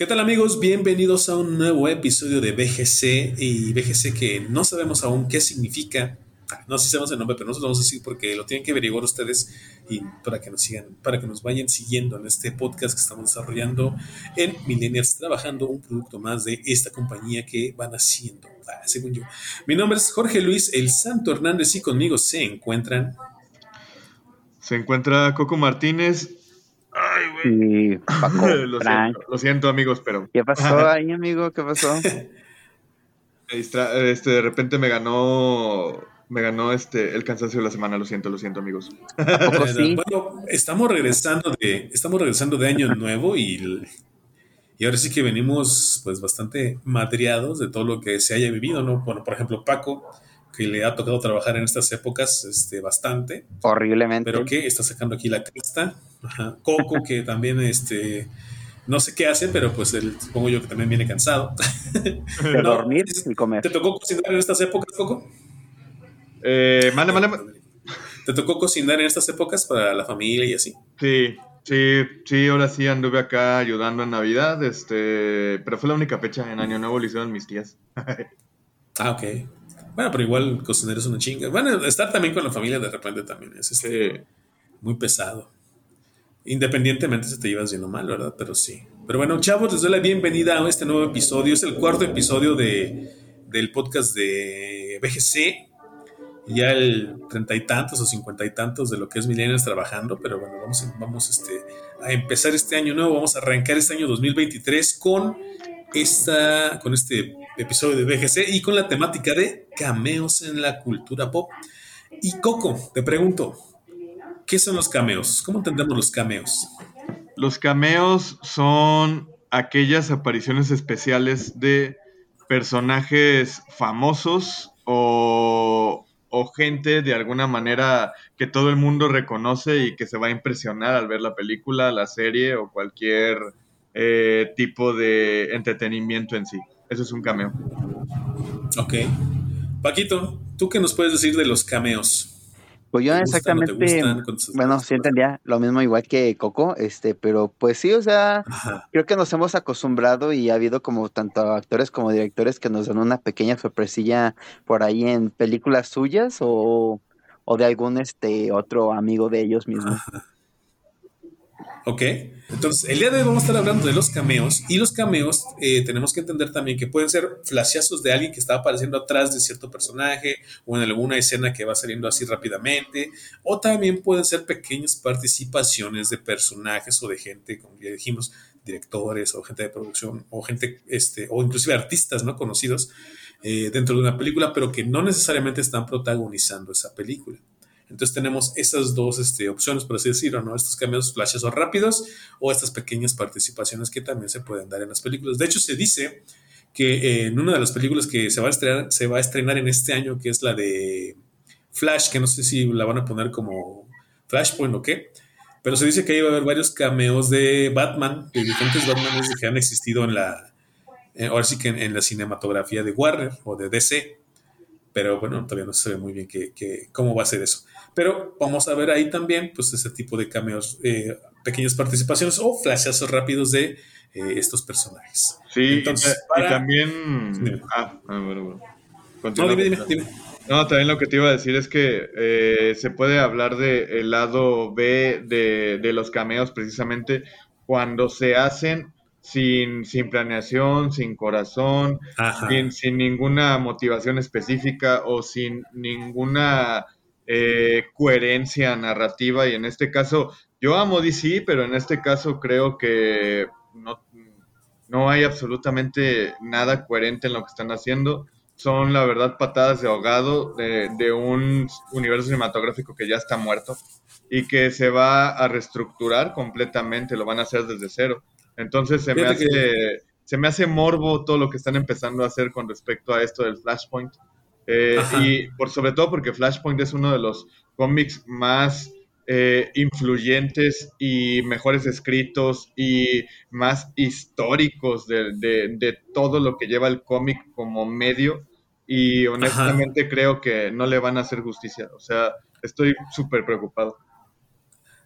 ¿Qué tal amigos? Bienvenidos a un nuevo episodio de BGC y BGC que no sabemos aún qué significa. Ah, no sé si sabemos el nombre, pero no se lo vamos a decir porque lo tienen que averiguar ustedes y para que nos sigan, para que nos vayan siguiendo en este podcast que estamos desarrollando en Millennials, trabajando un producto más de esta compañía que van haciendo, ah, según yo. Mi nombre es Jorge Luis El Santo Hernández y conmigo se encuentran. Se encuentra Coco Martínez Ay, güey. Paco, lo, siento, lo, siento, amigos, pero. ¿Qué pasó ahí, amigo? ¿Qué pasó? este, de repente me ganó. Me ganó este el cansancio de la semana, lo siento, lo siento, amigos. Bueno, estamos regresando de, estamos regresando de año nuevo y, y ahora sí que venimos pues bastante madreados de todo lo que se haya vivido, ¿no? Bueno, por ejemplo, Paco, que le ha tocado trabajar en estas épocas este, bastante. Horriblemente. Pero que está sacando aquí la cresta. Coco, que también este, no sé qué hace, pero pues él, supongo yo que también viene cansado. De dormir y comer. ¿Te tocó cocinar en estas épocas, Coco? Eh, mande, mande. ¿Te tocó cocinar en estas épocas para la familia y así? Sí, sí, sí, ahora sí anduve acá ayudando en Navidad, este, pero fue la única fecha en Año Nuevo, lo hicieron mis tías. ah, ok. Bueno, pero igual cocinar es una chinga. Bueno, estar también con la familia de repente también es este, muy pesado. Independientemente si te llevas bien o mal, ¿verdad? Pero sí. Pero bueno, chavos, les doy la bienvenida a este nuevo episodio. Es el cuarto episodio de, del podcast de BGC. Ya el treinta y tantos o cincuenta y tantos de lo que es Millennials trabajando. Pero bueno, vamos, vamos este, a empezar este año nuevo. Vamos a arrancar este año 2023 con, esta, con este episodio de BGC y con la temática de cameos en la cultura pop. Y Coco, te pregunto, ¿qué son los cameos? ¿Cómo entendemos los cameos? Los cameos son aquellas apariciones especiales de personajes famosos o, gente de alguna manera que todo el mundo reconoce y que se va a impresionar al ver la película, la serie o cualquier eh, tipo de entretenimiento en sí. Eso es un cameo. Ok. Paquito, ¿tú qué nos puedes decir de los cameos? Pues yo exactamente, bueno, sí entendía lo mismo igual que Coco, este, pero pues sí, o sea, creo que nos hemos acostumbrado y ha habido como tanto actores como directores que nos dan una pequeña sorpresilla por ahí en películas suyas o, o de algún este otro amigo de ellos mismos. Ok, entonces el día de hoy vamos a estar hablando de los cameos y los cameos eh, tenemos que entender también que pueden ser flashazos de alguien que está apareciendo atrás de cierto personaje o en alguna escena que va saliendo así rápidamente o también pueden ser pequeñas participaciones de personajes o de gente, como ya dijimos, directores o gente de producción o gente, este, o inclusive artistas no conocidos eh, dentro de una película, pero que no necesariamente están protagonizando esa película. Entonces tenemos esas dos este, opciones, por así decirlo, ¿no? Estos cambios flashes o rápidos o estas pequeñas participaciones que también se pueden dar en las películas. De hecho, se dice que en una de las películas que se va, a estrenar, se va a estrenar en este año, que es la de Flash, que no sé si la van a poner como Flashpoint o qué, pero se dice que ahí va a haber varios cameos de Batman, de diferentes Batmanes que han existido en la, eh, ahora sí que en, la cinematografía de Warner o de DC, pero bueno, todavía no se ve muy bien cómo va a ser eso. Pero vamos a ver ahí también, pues, ese tipo de cameos, eh, pequeñas participaciones o flashazos rápidos de eh, estos personajes. Sí, Entonces, y, también. Ah, bueno, bueno. No, dime, dime, No, también lo que te iba a decir es que eh, se puede hablar del el lado B de, de, los cameos precisamente cuando se hacen sin, sin planeación, sin corazón, sin, sin, ninguna motivación específica o sin ninguna eh, coherencia narrativa y en este caso yo amo DC, pero en este caso creo que no, no hay absolutamente nada coherente en lo que están haciendo. Son, la verdad, patadas de ahogado de, de un universo cinematográfico que ya está muerto y que se va a reestructurar completamente, lo van a hacer desde cero. Entonces se me hace, se me hace morbo todo lo que están empezando a hacer con respecto a esto del Flashpoint. Eh, y por sobre todo porque Flashpoint es uno de los cómics más eh, influyentes y mejores escritos y más históricos de, de, todo lo que lleva el cómic como medio. Y honestamente creo que no le van a hacer justicia. O sea, estoy súper preocupado.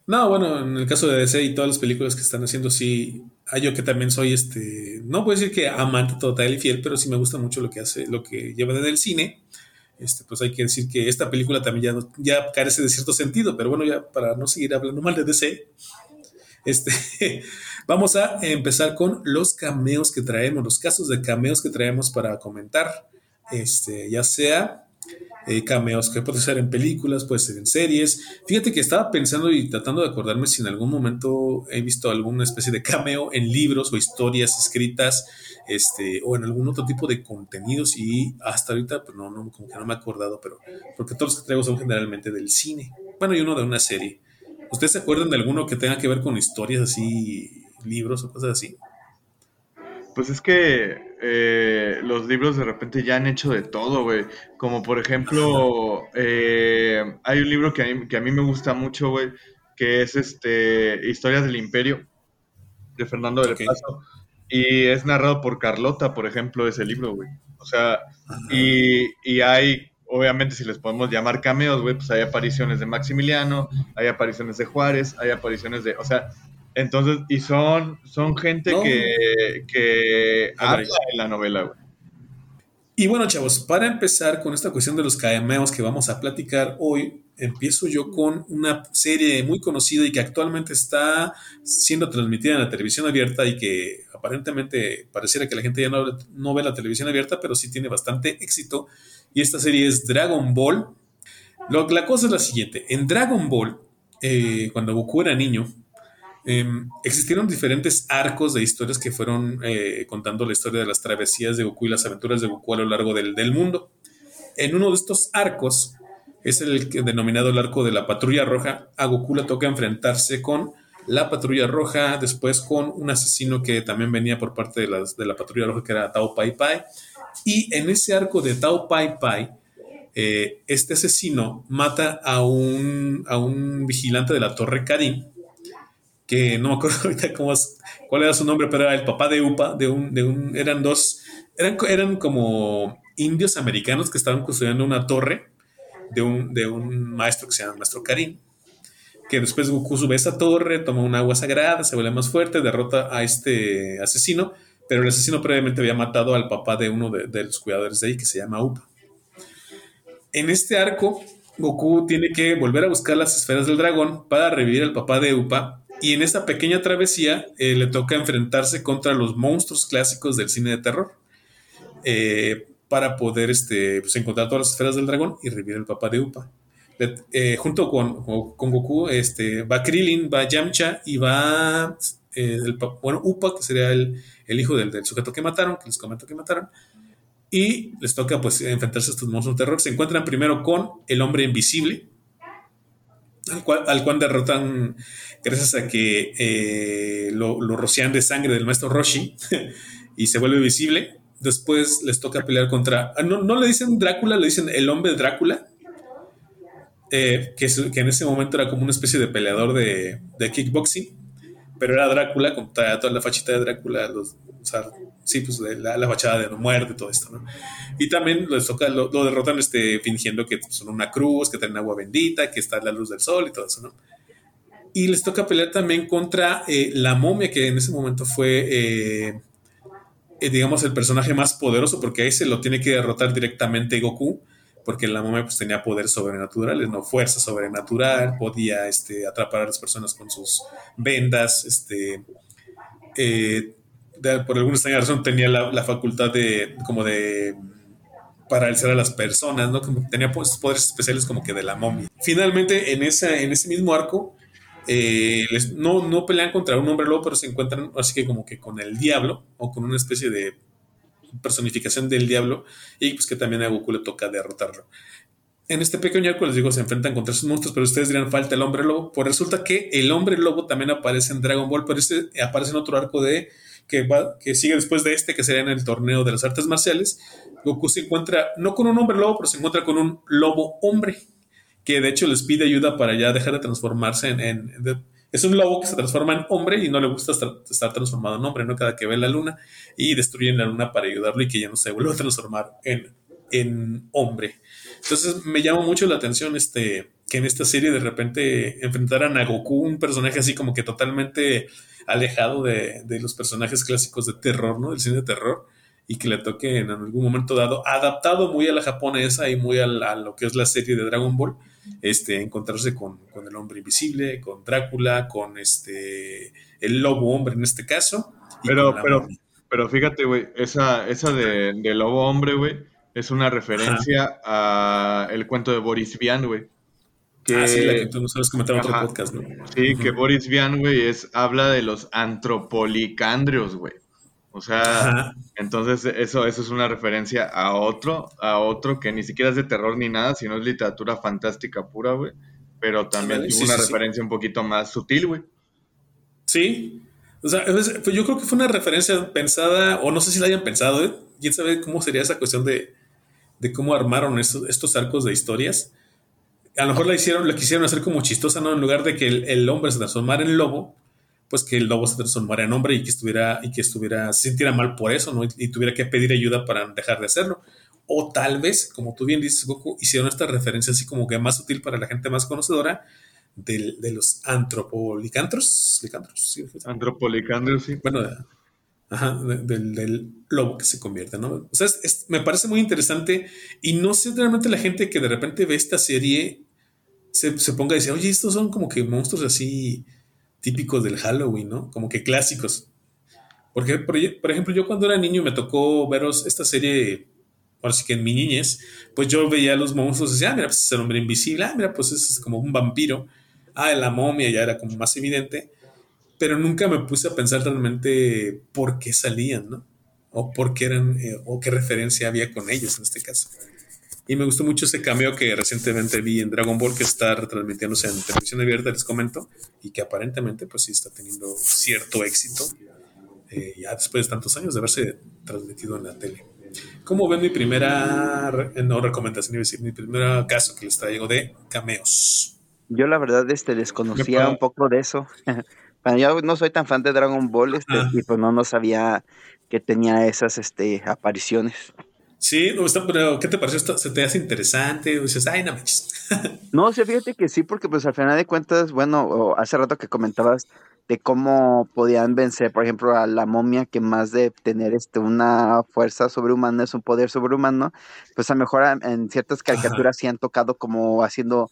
No, bueno, en el caso de DC y todas las películas que están haciendo, sí, hay yo que también soy este, no puedo decir que amante total y fiel, pero sí me gusta mucho lo que hace, lo que lleva desde el cine. Este, pues hay que decir que esta película también ya, ya carece de cierto sentido, pero bueno, ya para no seguir hablando mal de DC, este, vamos a empezar con los cameos que traemos, los casos de cameos que traemos para comentar, este, ya sea eh, cameos que puede ser en películas, puede ser en series. Fíjate que estaba pensando y tratando de acordarme si en algún momento he visto alguna especie de cameo en libros o historias escritas, este, o en algún otro tipo de contenidos y hasta ahorita, pues no, no, como que no me he acordado, pero porque todos los que traigo son generalmente del cine. Bueno, y uno de una serie. ¿Ustedes se acuerdan de alguno que tenga que ver con historias así, libros o cosas así? Pues es que eh, los libros de repente ya han hecho de todo, güey. Como por ejemplo, eh, hay un libro que a, mí, que a mí me gusta mucho, güey, que es este Historias del Imperio, de Fernando del Paso. Y es narrado por Carlota, por ejemplo, ese libro, güey. O sea, y, y hay obviamente si les podemos llamar cameos, güey, pues hay apariciones de Maximiliano, hay apariciones de Juárez, hay apariciones de, o sea, entonces, y son, son gente que, que habla en la novela, güey. Y bueno, chavos, para empezar con esta cuestión de los cameos que vamos a platicar hoy, empiezo yo con una serie muy conocida y que actualmente está siendo transmitida en la televisión abierta y que aparentemente pareciera que la gente ya no, no ve la televisión abierta, pero sí tiene bastante éxito. Y esta serie es Dragon Ball. Lo, la cosa es la siguiente. En Dragon Ball, eh, cuando Goku era niño, Em, existieron diferentes arcos de historias que fueron eh, contando la historia de las travesías de Goku y las aventuras de Goku a lo largo del, mundo. En uno de estos arcos, es el denominado el arco de la patrulla roja, a Goku le toca enfrentarse con la patrulla roja, después con un asesino que también venía por parte de, de la patrulla roja, que era Tao Pai Pai. Y en ese arco de Tao Pai Pai, eh, este asesino mata a un, a un vigilante de la Torre Karim que no me acuerdo ahorita cómo cuál era su nombre, pero era el papá de Upa, de un, de un, eran dos, eran, eran como indios americanos que estaban construyendo una torre de un, de un maestro que se llama Maestro Karim, que después Goku sube esa torre, toma un agua sagrada, se vuelve más fuerte, derrota a este asesino, pero el asesino previamente había matado al papá de uno de, de los cuidadores de ahí, que se llama Upa. En este arco, Goku tiene que volver a buscar las esferas del dragón para revivir al papá de Upa y en esta pequeña travesía eh, le toca enfrentarse contra los monstruos clásicos del cine de terror eh, para poder este, pues, encontrar todas las esferas del dragón y revivir el papá de Upa. Eh, junto con, con, Goku este, va Krillin, va Yamcha y va el, bueno, Upa, que sería el, hijo del, del, sujeto que mataron, que les comento que mataron. Y les toca pues enfrentarse a estos monstruos de terror. Se encuentran primero con el hombre invisible, al cual, derrotan gracias a que eh, lo, rocian de sangre del maestro Roshi y se vuelve visible. Después les toca pelear contra. Ah, no, le dicen Drácula, le dicen el hombre Drácula. Eh, que, en ese momento era como una especie de peleador de, de kickboxing, pero era Drácula, con toda la fachita de Drácula, los, sí, pues la, la, fachada de no muerte, todo esto, ¿no? Y también les toca, lo, derrotan este, fingiendo que son una cruz, que tienen agua bendita, que está la luz del sol y todo eso, ¿no? Y les toca pelear también contra eh, la momia, que en ese momento fue, eh, eh, digamos, el personaje más poderoso, porque ahí se lo tiene que derrotar directamente Goku, porque la momia pues tenía poderes sobrenaturales, no fuerza sobrenatural, podía este, atrapar a las personas con sus vendas, este, por alguna extraña razón tenía la, facultad de, como de paralizar a las personas, ¿no? Como tenía poderes especiales como que de la momia. Finalmente, en, esa, en ese mismo arco, eh, no, no pelean contra un hombre lobo, pero se encuentran así que como que con el diablo o con una especie de personificación del diablo y pues que también a Goku le toca derrotarlo. En este pequeño arco les digo, se enfrentan contra esos monstruos, pero ustedes dirán falta el hombre lobo. Pues resulta que el hombre lobo también aparece en Dragon Ball, pero este aparece en otro arco de que, va, que sigue después de este, que sería en el torneo de las artes marciales, Goku se encuentra no con un hombre lobo, pero se encuentra con un lobo hombre, que de hecho les pide ayuda para ya dejar de transformarse en... es un lobo que se transforma en hombre y no le gusta estar, transformado en hombre, ¿no? Cada que ve la luna y destruyen la luna para ayudarlo y que ya no se vuelva a transformar en, en hombre. Entonces me llama mucho la atención este, que en esta serie de repente enfrentaran a Goku, un personaje así como que totalmente alejado de, de los personajes clásicos de terror, ¿no? Del cine de terror y que le toque en algún momento dado, adaptado muy a la japonesa y muy a, lo que es la serie de Dragon Ball, este, encontrarse con, el hombre invisible, con Drácula, con este el lobo hombre en este caso. Pero, pero, pero fíjate, güey, esa, esa de, lobo hombre, güey, es una referencia a el cuento de Boris Vian, güey. Que, ah, sí, la que tú nos sabes comentar en otro podcast, ¿no? Sí, que Boris Vian, güey, es, habla de los antropolicandrios, güey. O sea, entonces eso, eso es una referencia a otro, a otro que ni siquiera es de terror ni nada, sino es literatura fantástica pura, güey. Pero también es una referencia un poquito más sutil, güey. Sí. O sea, pues yo creo que fue una referencia pensada, o no sé si la hayan pensado, ¿eh? ¿Quién sabe cómo sería esa cuestión de, de cómo armaron estos, estos, arcos de historias? A lo mejor la hicieron, la quisieron hacer como chistosa, ¿no? En lugar de que el, el hombre se transformara en lobo, pues que el lobo se transformara en hombre y que estuviera, y que estuviera, se sintiera mal por eso, ¿no? Y, tuviera que pedir ayuda para dejar de hacerlo. O tal vez, como tú bien dices, Goku, hicieron esta referencia así como que más útil para la gente más conocedora de, de los antropolicantros. Licantros, ¿sí? Antropolicandros, sí. Bueno, ajá, del, lobo que se convierte, ¿no? O sea, me parece muy interesante y no sé realmente la gente que de repente ve esta serie se, se ponga a decir, oye, estos son como que monstruos así típicos del Halloween, ¿no? Como que clásicos. Porque, por, ejemplo, yo cuando era niño me tocó veros esta serie, ahora sí que en mi niñez, pues yo veía a los monstruos y decía, ah, mira, pues es el hombre invisible, ah, mira, pues es como un vampiro, ah, la momia ya era como más evidente, pero nunca me puse a pensar realmente por qué salían, ¿no? O por qué eran, eh, o qué referencia había con ellos en este caso. Y me gustó mucho ese cameo que recientemente vi en Dragon Ball que está retransmitiéndose en televisión abierta, les comento, y que aparentemente pues sí está teniendo cierto éxito eh, ya después de tantos años de haberse transmitido en la tele. ¿Cómo ven mi primera, no recomendación, decir, mi primer caso que les traigo de cameos? Yo la verdad este, desconocía un poco de eso. Yo no soy tan fan de Dragon Ball este, ah. y pues no, no sabía que tenía esas este, apariciones. Sí, pero ¿qué te pareció? ¿Se te hace interesante? dices, ay, no no, sí, fíjate que sí, porque pues al final de cuentas, bueno, hace rato que comentabas de cómo podían vencer, por ejemplo, a la momia, que más de tener este una fuerza sobrehumana es un poder sobrehumano, pues a lo mejor en ciertas caricaturas sí han tocado como haciendo,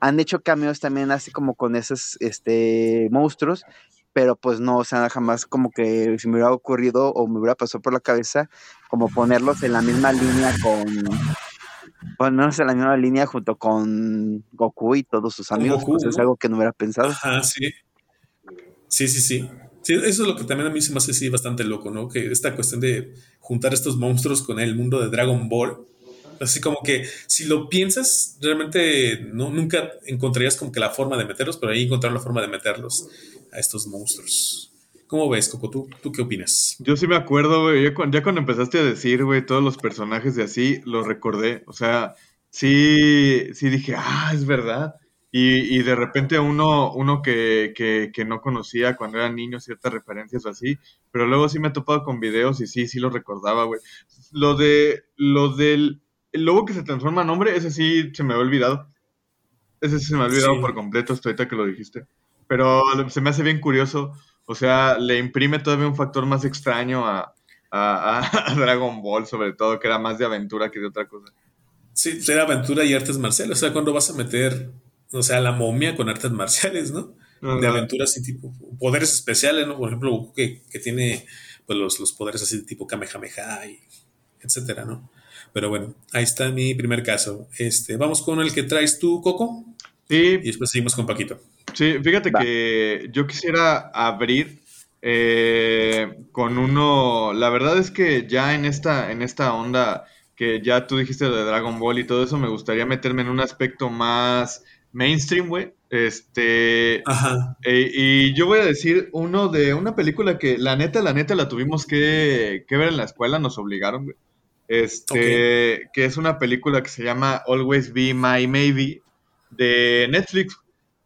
han hecho cambios también así como con esos este monstruos, pero pues no, o sea, jamás como que si me hubiera ocurrido o me hubiera pasado por la cabeza como ponerlos en la misma línea con ponerlos en la misma línea junto con Goku y todos sus amigos, pues es algo que no hubiera pensado. Ajá, sí. Sí, sí, sí. Sí, eso es lo que también a mí se me hace sí, bastante loco, ¿no? Que esta cuestión de juntar estos monstruos con el mundo de Dragon Ball, así como que si lo piensas, realmente no, nunca encontrarías como que la forma de meterlos, pero ahí encontraron la forma de meterlos a estos monstruos. ¿Cómo ves, Coco? ¿Tú, ¿Tú qué opinas? Yo sí me acuerdo, güey. Ya, cuando empezaste a decir, güey, todos los personajes de así, los recordé. O sea, sí, sí dije, ah, es verdad. Y, y de repente uno, uno que, que, que, no conocía cuando era niño ciertas referencias o así, pero luego sí me he topado con videos y sí, sí lo recordaba, güey. Lo de, lo del el lobo que se transforma en hombre, ese sí se me ha olvidado. Ese sí se me ha olvidado por completo hasta ahorita que lo dijiste pero se me hace bien curioso. O sea, le imprime todavía un factor más extraño a, Dragon Ball, sobre todo, que era más de aventura que de otra cosa. Sí, era aventura y artes marciales. O sea, cuando vas a meter, o sea, la momia con artes marciales, ¿no? De aventuras y tipo poderes especiales, ¿no? Por ejemplo, que, que tiene pues, los, los, poderes así de tipo Kamehameha y etcétera, ¿no? Pero bueno, ahí está mi primer caso. Este, vamos con el que traes tú, Coco. Sí. Y después seguimos con Paquito. Sí, fíjate que yo quisiera abrir eh, con uno. La verdad es que ya en esta, en esta onda que ya tú dijiste de Dragon Ball y todo eso, me gustaría meterme en un aspecto más mainstream, güey. Este. Ajá. Eh, y yo voy a decir uno de una película que la neta, la neta la tuvimos que, ver en la escuela, nos obligaron, güey. Este, que es una película que se llama Always Be My Maybe de Netflix.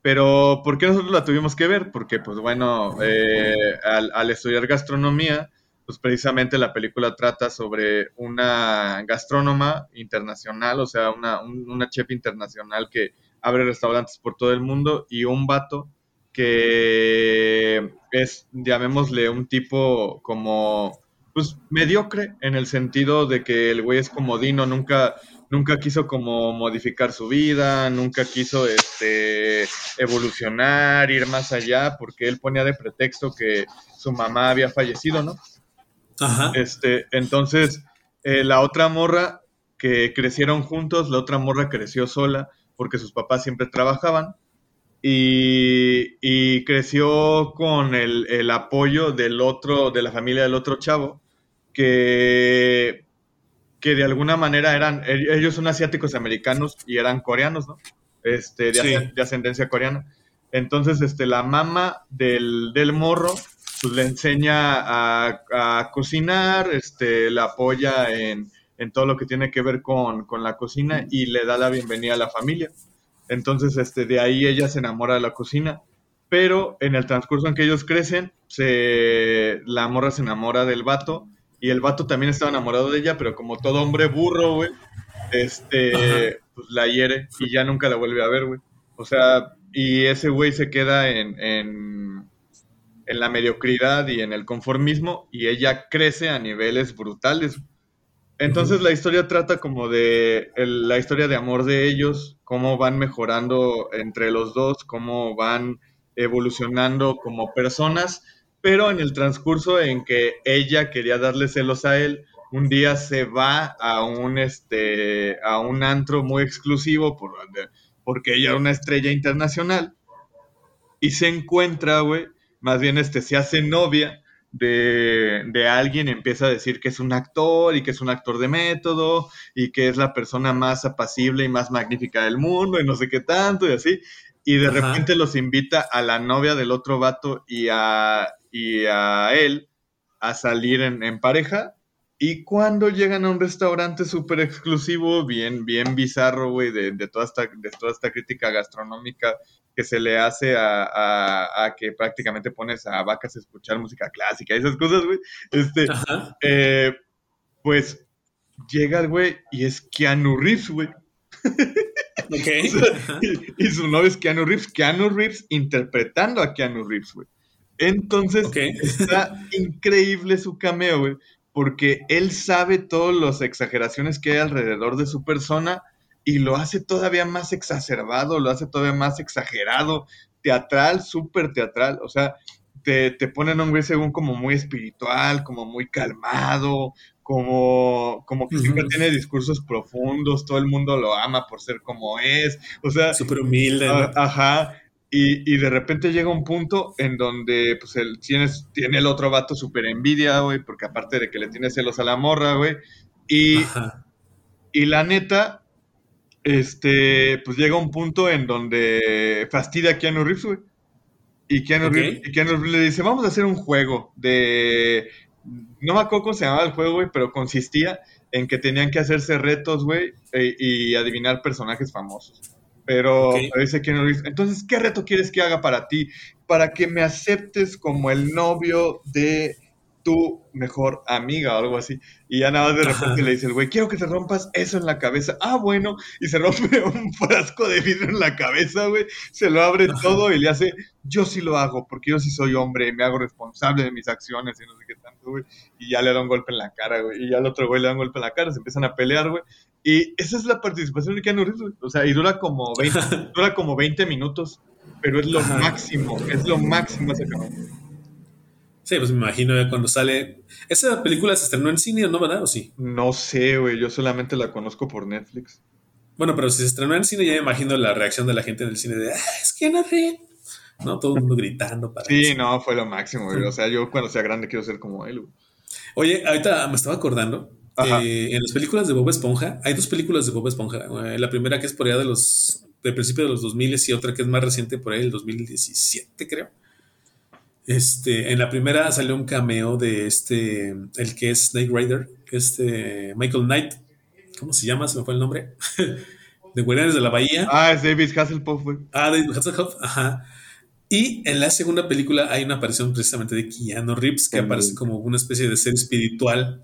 Pero, ¿por qué nosotros la tuvimos que ver? Porque, pues bueno, eh, al, estudiar gastronomía, pues precisamente la película trata sobre una gastrónoma internacional, o sea, una, una chef internacional que abre restaurantes por todo el mundo y un vato que es, llamémosle, un tipo como, pues, mediocre en el sentido de que el güey es comodino, nunca, nunca quiso como modificar su vida, nunca quiso, este, evolucionar, ir más allá, porque él ponía de pretexto que su mamá había fallecido, ¿no? Ajá. Este, entonces, eh, la otra morra que crecieron juntos, la otra morra creció sola porque sus papás siempre trabajaban y, creció con el, apoyo del otro, de la familia del otro chavo, que, que de alguna manera eran, ellos son asiáticos americanos y eran coreanos, ¿no? Este, de, ascendencia coreana. Entonces, este, la mamá del, morro, pues le enseña a, cocinar, este, la apoya en, todo lo que tiene que ver con, con la cocina y le da la bienvenida a la familia. Entonces, este, de ahí ella se enamora de la cocina. Pero en el transcurso en que ellos crecen, se, la morra se enamora del vato y el vato también estaba enamorado de ella, pero como todo hombre burro, güey, este, pues la hiere y ya nunca la vuelve a ver, güey. O sea, y ese güey se queda en, en, en, la mediocridad y en el conformismo y ella crece a niveles brutales. Entonces la historia trata como de la historia de amor de ellos, cómo van mejorando entre los dos, cómo van evolucionando como personas, pero en el transcurso en que ella quería darle celos a él, un día se va a un este a un antro muy exclusivo por, porque ella era una estrella internacional y se encuentra, güey, más bien este se hace novia de, de, alguien empieza a decir que es un actor y que es un actor de método y que es la persona más apacible y más magnífica del mundo y no sé qué tanto y así. Y de repente los invita a la novia del otro vato y a, y a él a salir en, en pareja y cuando llegan a un restaurante súper exclusivo, bien, bien bizarro, güey, de, de, toda esta, de toda esta crítica gastronómica que se le hace a, a, que prácticamente pones a vacas a escuchar música clásica, esas cosas, güey. Este, eh, pues llega el güey y es Keanu Reeves, güey. Ok. y, su nombre es Keanu Reeves. Keanu Reeves interpretando a Keanu Reeves, güey. Entonces, está increíble su cameo, güey porque él sabe todas las exageraciones que hay alrededor de su persona y lo hace todavía más exacerbado, lo hace todavía más exagerado, teatral, súper teatral, o sea, te, te ponen a un güey según como muy espiritual, como muy calmado, como, como que siempre tiene discursos profundos, todo el mundo lo ama por ser como es, o sea... Súper humilde. Ajá, y, de repente llega un punto en donde pues tienes, tiene el otro vato súper envidia, güey, porque aparte de que le tiene celos a la morra, güey. Y, y la neta, este, pues llega un punto en donde fastidia a Keanu Reeves, güey. Y Keanu, Reeves, le dice, vamos a hacer un juego de... No me acuerdo cómo se llamaba el juego, güey, pero consistía en que tenían que hacerse retos, güey, e, y adivinar personajes famosos. Pero dice que no Entonces, ¿qué reto quieres que haga para ti? Para que me aceptes como el novio de tu mejor amiga o algo así. Y ya nada más de repente le dice el güey, quiero que te rompas eso en la cabeza. Ah, bueno. Y se rompe un frasco de vidrio en la cabeza, güey. Se lo abre todo y le hace, yo sí lo hago, porque yo sí soy hombre, me hago responsable de mis acciones y no sé qué tanto, güey. Y ya le da un golpe en la cara, güey. Y ya al otro güey le da un golpe en la cara, se empiezan a pelear, güey. Y esa es la participación de Keanu Reeves, O sea, y dura como 20, dura como 20 minutos, pero es lo máximo, es lo máximo ese Sí, pues me imagino cuando sale. ¿Esa película se estrenó en cine o no, verdad? ¿O sí? No sé, güey. Yo solamente la conozco por Netflix. Bueno, pero si se estrenó en cine, ya me imagino la reacción de la gente en el cine de ¡Ah, es Keanu Reeves! ¿No? Todo el mundo gritando para. Sí, no, fue lo máximo, güey. O sea, yo cuando sea grande quiero ser como él, güey. Oye, ahorita me estaba acordando eh, en las películas de Bob Esponja, hay dos películas de Bob Esponja. Eh, la primera que es por allá de los del principio de los 2000 y otra que es más reciente por ahí, el 2017, creo. Este, en la primera salió un cameo de este, el que es Snake Rider, este Michael Knight. ¿Cómo se llama? Se me fue el nombre. de Guardianes de la Bahía. Ah, es David Hasselhoff, Ah, David Hasselhoff, ajá. Y en la segunda película hay una aparición precisamente de Keanu Reeves, que aparece como una especie de ser espiritual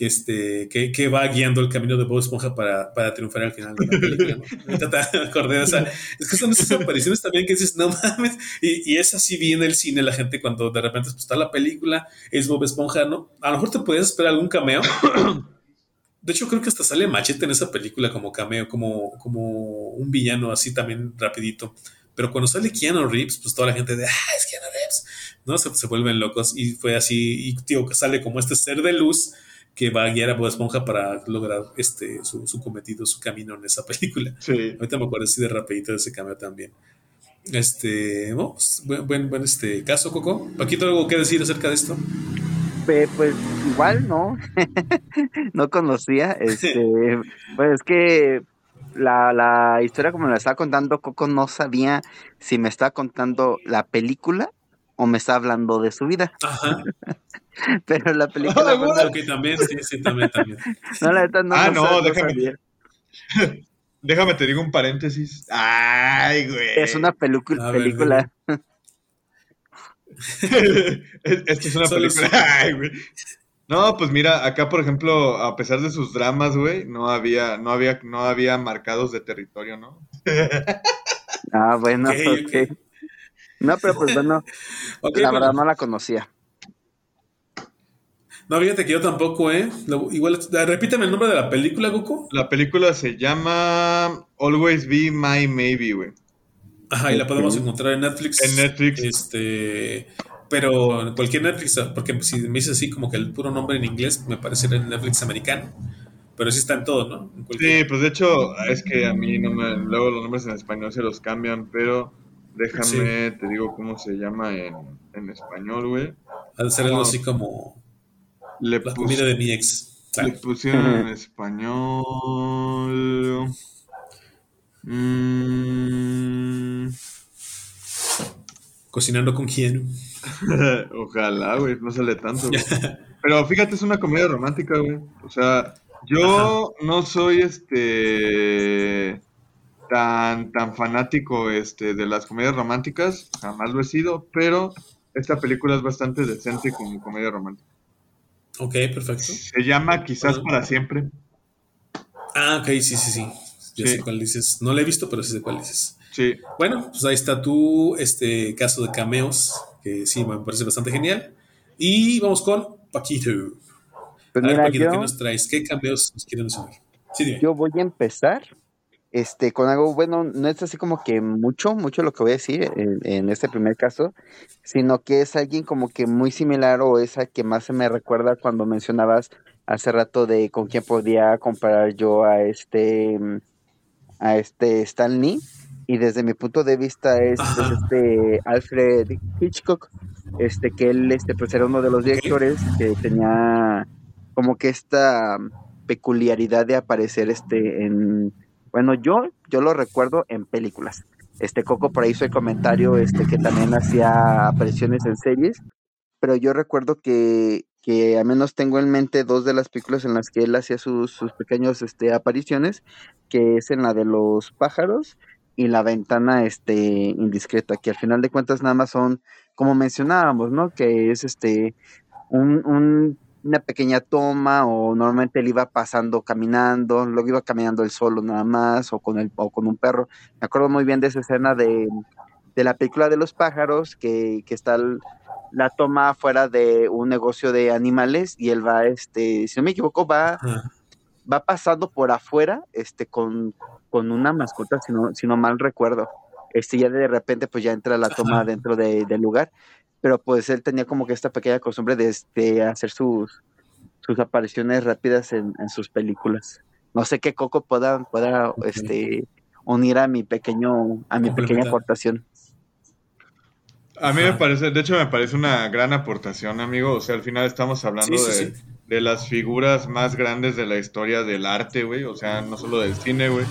que, este, que, que, va guiando el camino de Bob Esponja para, para triunfar al final de la película. ¿no? acordé, o sea, es que son esas apariciones también que dices, no mames, y, y, es así viene el cine la gente cuando de repente pues, está la película, es Bob Esponja, ¿no? A lo mejor te podías esperar algún cameo. De hecho, creo que hasta sale Machete en esa película como cameo, como, como un villano así también rapidito. Pero cuando sale Keanu Reeves, pues toda la gente de, ah, es Keanu Reeves, ¿no? Se, se vuelven locos y fue así, y tío, que sale como este ser de luz que va a guiar a Bob Esponja para lograr este, su, su cometido, su camino en esa película. Sí. Ahorita me acuerdo así de rapidito de ese cambio también. Este, pues, buen, buen, este caso, Coco. Paquito, ¿algo que decir acerca de esto? Pues igual, ¿no? no conocía. Este, pues es que la, la historia como me la estaba contando Coco no sabía si me estaba contando la película o me está hablando de su vida. Ajá. Pero la película. Ah, también, sí, sí, también, también. No, la no, ah, no, déjame. déjame te digo un paréntesis. Ay, güey. Es una película. película. Esto es una película. Ay, güey. No, pues mira, acá por ejemplo, a pesar de sus dramas, güey, no había, no había, no había marcados de territorio, ¿no? ah, bueno, ok. No, pero pues bueno, la verdad no la conocía. No, fíjate que yo tampoco, ¿eh? igual, repíteme el nombre de la película, Goku. La película se llama Always Be My Maybe, güey. Ajá, y la podemos encontrar en Netflix. En Netflix. Este, pero en cualquier Netflix, porque si me dices así como que el puro nombre en inglés, me parece en Netflix americano. Pero sí está en todo, ¿no? Sí, pues de hecho, es que a mí no me, luego los nombres en español se los cambian, pero déjame, te digo cómo se llama en, en español, güey. Ha de ser algo así como le la comida de mi ex. Le pusieron en español. Mm. Cocinando con quién. Ojalá, güey, no sale tanto. Pero fíjate, es una comedia romántica, güey. O sea, yo no soy este tan tan fanático este de las comedias románticas, jamás lo he sido, pero esta película es bastante decente como comedia romántica. Ok, perfecto. Se llama Quizás para siempre. Ah, ok, sí, sí, sí. Ya sé cuál dices. No lo he visto, pero sí sé cuál dices. Sí. Bueno, pues ahí está tu este caso de cameos, que sí me parece bastante genial. Y vamos con Paquito. Pues a ver, Paquito, ¿qué nos traes? ¿Qué cameos nos quieren enseñar? Sí, dime. Yo voy a empezar este, con algo, bueno, no es así como que mucho, mucho lo que voy a decir en, este primer caso, sino que es alguien como que muy similar o esa que más se me recuerda cuando mencionabas hace rato de con quién podía comparar yo a este, a este Stan Lee. Y desde mi punto de vista es este Alfred Hitchcock, este que él este, pues era uno de los directores que tenía como que esta peculiaridad de aparecer este en bueno, yo, yo lo recuerdo en películas. Este Coco por ahí hizo el comentario este, que también hacía apariciones en series, pero yo recuerdo que, que al menos tengo en mente dos de las películas en las que él hacía sus, sus pequeños este, apariciones, que es en la de los pájaros y la ventana este, indiscreta, que al final de cuentas nada más son, como mencionábamos, ¿no? Que es este un, un una pequeña toma o normalmente él iba pasando caminando, luego iba caminando él solo nada más o con, el, o con un perro. Me acuerdo muy bien de esa escena de, de la película de los pájaros que, que está la toma fuera de un negocio de animales y él va, este, si no me equivoco, va, va pasando por afuera este, con, con una mascota, si no, si no mal recuerdo. Este, ya de repente pues ya entra la toma dentro de, del lugar pero pues él tenía como que esta pequeña costumbre de, hacer sus, sus apariciones rápidas en, sus películas. No sé qué Coco pueda, pueda este, unir a mi pequeño, a mi pequeña aportación. A mí me parece, de hecho me parece una gran aportación, amigo. O sea, al final estamos hablando de, de, las figuras más grandes de la historia del arte, güey. O sea, no solo del cine, güey.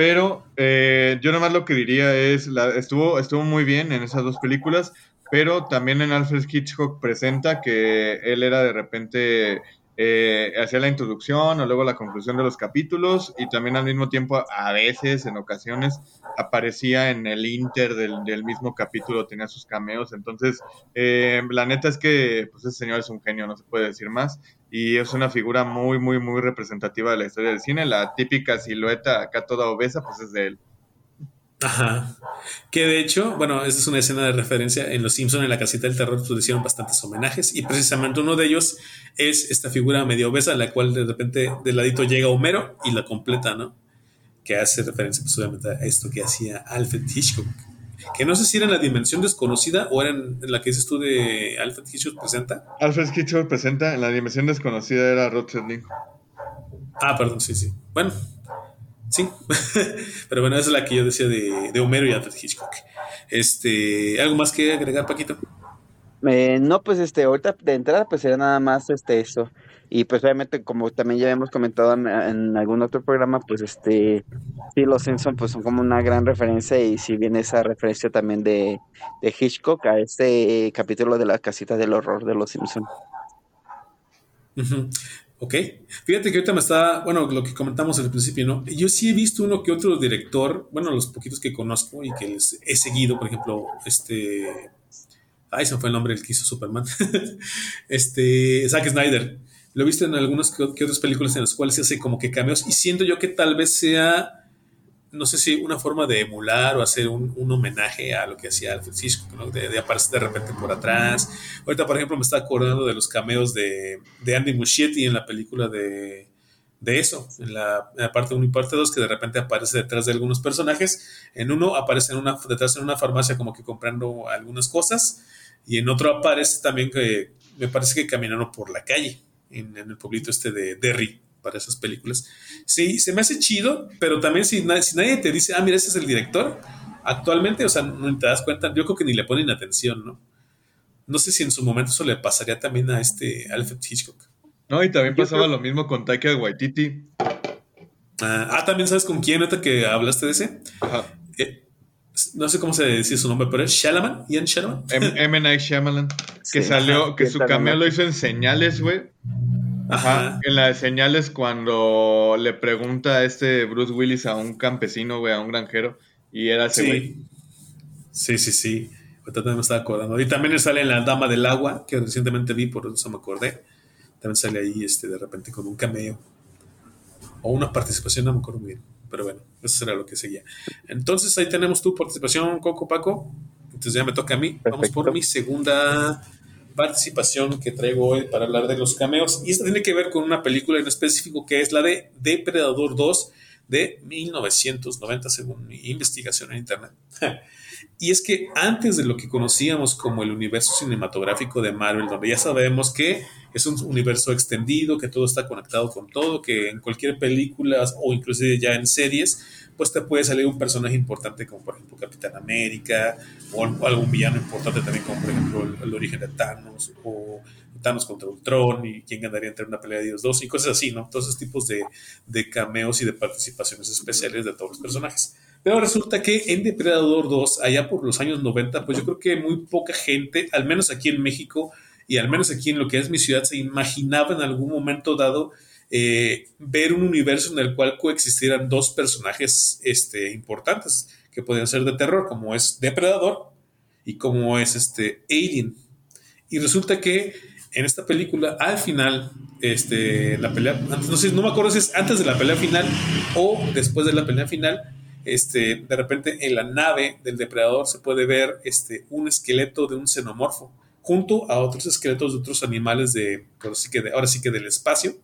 Pero eh, yo nada más lo que diría es, la, estuvo, estuvo muy bien en esas dos películas pero también en Alfred Hitchcock presenta que él era de repente eh, hacía la introducción o luego la conclusión de los capítulos y también al mismo tiempo a veces, en ocasiones, aparecía en el inter del, mismo capítulo, tenía sus cameos. Entonces, eh, la neta es que pues ese señor es un genio, no se puede decir más. Y es una figura muy, muy, muy representativa de la historia del cine. La típica silueta acá toda obesa, pues es de él. Ajá. Que de hecho, bueno, esa es una escena de referencia en Los Simpson en la casita del terror, pues hicieron bastantes homenajes y precisamente uno de ellos es esta figura medio obesa, la cual de repente del ladito llega Homero y la completa, ¿no? Que hace referencia pues obviamente a esto que hacía Alfred Hitchcock. Que no sé si era en la dimensión desconocida o era en, la que dices tú de Alfred Hitchcock presenta. Alfred Hitchcock presenta, en la dimensión desconocida era Rod Ah, perdón, sí, sí. Bueno, Sí, pero bueno, esa es la que yo decía de, de Homero y Alfred Hitchcock. Este, ¿algo más que agregar, Paquito? Eh, no, pues este, ahorita de entrada, pues era nada más este eso. Y pues obviamente, como también ya hemos comentado en, algún otro programa, pues este, sí, los Simpsons pues son como una gran referencia y si viene esa referencia también de, de Hitchcock a este capítulo de la casita del horror de los Simpsons. Ok. Fíjate que ahorita me está, bueno, lo que comentamos al principio, ¿no? Yo sí he visto uno que otro director, bueno, los poquitos que conozco y que les he seguido, por ejemplo, este. Ay, se fue el nombre del que hizo Superman. este. Zack Snyder. Lo he visto en algunas que, otras películas en las cuales se hace como que cambios y siento yo que tal vez sea no sé si una forma de emular o hacer un, homenaje a lo que hacía Alfred Hitchcock, de, aparecer de repente por atrás. Ahorita, por ejemplo, me está acordando de los cameos de, Andy Muschietti en la película de, eso, en la, parte 1 y parte 2, que de repente aparece detrás de algunos personajes. En uno aparece en una, detrás en una farmacia como que comprando algunas cosas, y en otro aparece también que me parece que caminando por la calle, en, en el pueblito este de Derry para esas películas. Sí, se me hace chido, pero también si, si nadie te dice, ah, mira, ese es el director, actualmente, o sea, no te das cuenta, yo creo que ni le ponen atención, ¿no? No sé si en su momento eso le pasaría también a este Alfred Hitchcock. No, y también pasaba lo mismo con Taika Waititi. Ah, ah, también sabes con quién, ahorita que hablaste de ese. Ajá. Eh, no sé cómo se dice su nombre, pero es Shalaman, Ian Shalaman. M. Night Shyamalan, que salió, que su cameo lo hizo en señales, güey. Ajá. En la de señales, cuando le pregunta a este Bruce Willis a un campesino, güey, a un granjero, y era ese güey. Sí. sí, sí, Ahorita también me estaba acordando. Y también sale en La Dama del Agua, que recientemente vi, por eso me acordé. También sale ahí este, de repente con un cameo. O una participación, no me acuerdo bien. Pero bueno, eso será lo que seguía. Entonces ahí tenemos tu participación, Coco Paco. Entonces ya me toca a mí. Vamos por mi segunda participación que traigo hoy para hablar de los cameos. Y esto tiene que ver con una película en específico que es la de Depredador 2 de 1990, según mi investigación en Internet. y es que antes de lo que conocíamos como el universo cinematográfico de Marvel, donde ya sabemos que es un universo extendido, que todo está conectado con todo, que en cualquier película o inclusive ya en series pues te puede salir un personaje importante como por ejemplo Capitán América o, algún villano importante también como por ejemplo el, origen de Thanos o Thanos contra Ultron y quién ganaría entre una pelea de ellos dos y cosas así, ¿no? Todos esos tipos de, de cameos y de participaciones especiales de todos los personajes. Pero resulta que en Depredador 2, allá por los años 90, pues yo creo que muy poca gente, al menos aquí en México y al menos aquí en lo que es mi ciudad, se imaginaba en algún momento dado eh, ver un universo en el cual coexistieran dos personajes este, importantes que podían ser de terror, como es Depredador y como es este Alien. Y resulta que en esta película, al final, este, la pelea, no me acuerdo si es antes de la pelea final o después de la pelea final, este, de repente en la nave del depredador se puede ver este, un esqueleto de un xenomorfo junto a otros esqueletos de otros animales de, que ahora sí que del espacio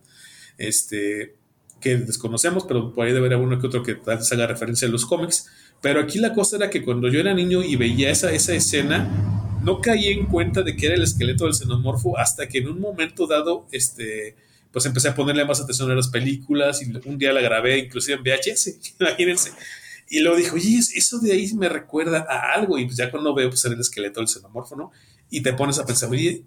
este, que desconocemos, pero por ahí haber uno que otro que tal vez haga referencia a los cómics. Pero aquí la cosa era que cuando yo era niño y veía esa, esa escena, no caí en cuenta de que era el esqueleto del xenomorfo hasta que en un momento dado, este, pues empecé a ponerle más atención a las películas y un día la grabé inclusive en VHS, imagínense. Y luego dijo, oye, eso de ahí me recuerda a algo. Y pues ya cuando veo, pues era el esqueleto del xenomorfo, ¿no? Y te pones a pensar, oye,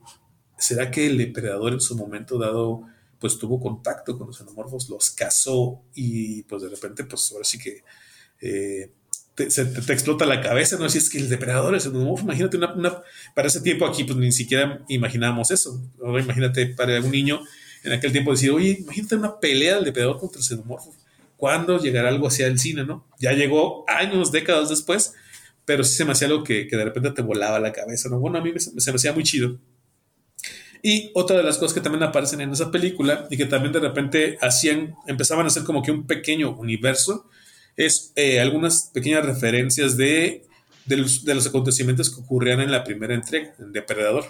¿será que el depredador en su momento dado pues tuvo contacto con los xenomorfos, los cazó y pues de repente, pues ahora sí que eh, te, se, te, explota la cabeza, ¿no? Si es que el depredador es xenomorfo, imagínate una, para ese tiempo aquí, pues ni siquiera imaginábamos eso. Ahora imagínate para un niño en aquel tiempo decir, oye, imagínate una pelea del depredador contra el xenomorfo. ¿Cuándo llegará algo hacia el cine, no? Ya llegó años, décadas después, pero sí se me hacía algo que, de repente te volaba la cabeza, ¿no? Bueno, a mí se me hacía muy chido. Y otra de las cosas que también aparecen en esa película y que también de repente hacían, empezaban a hacer como que un pequeño universo, es eh, algunas pequeñas referencias de, de, los, acontecimientos que ocurrían en la primera entrega, en Depredador.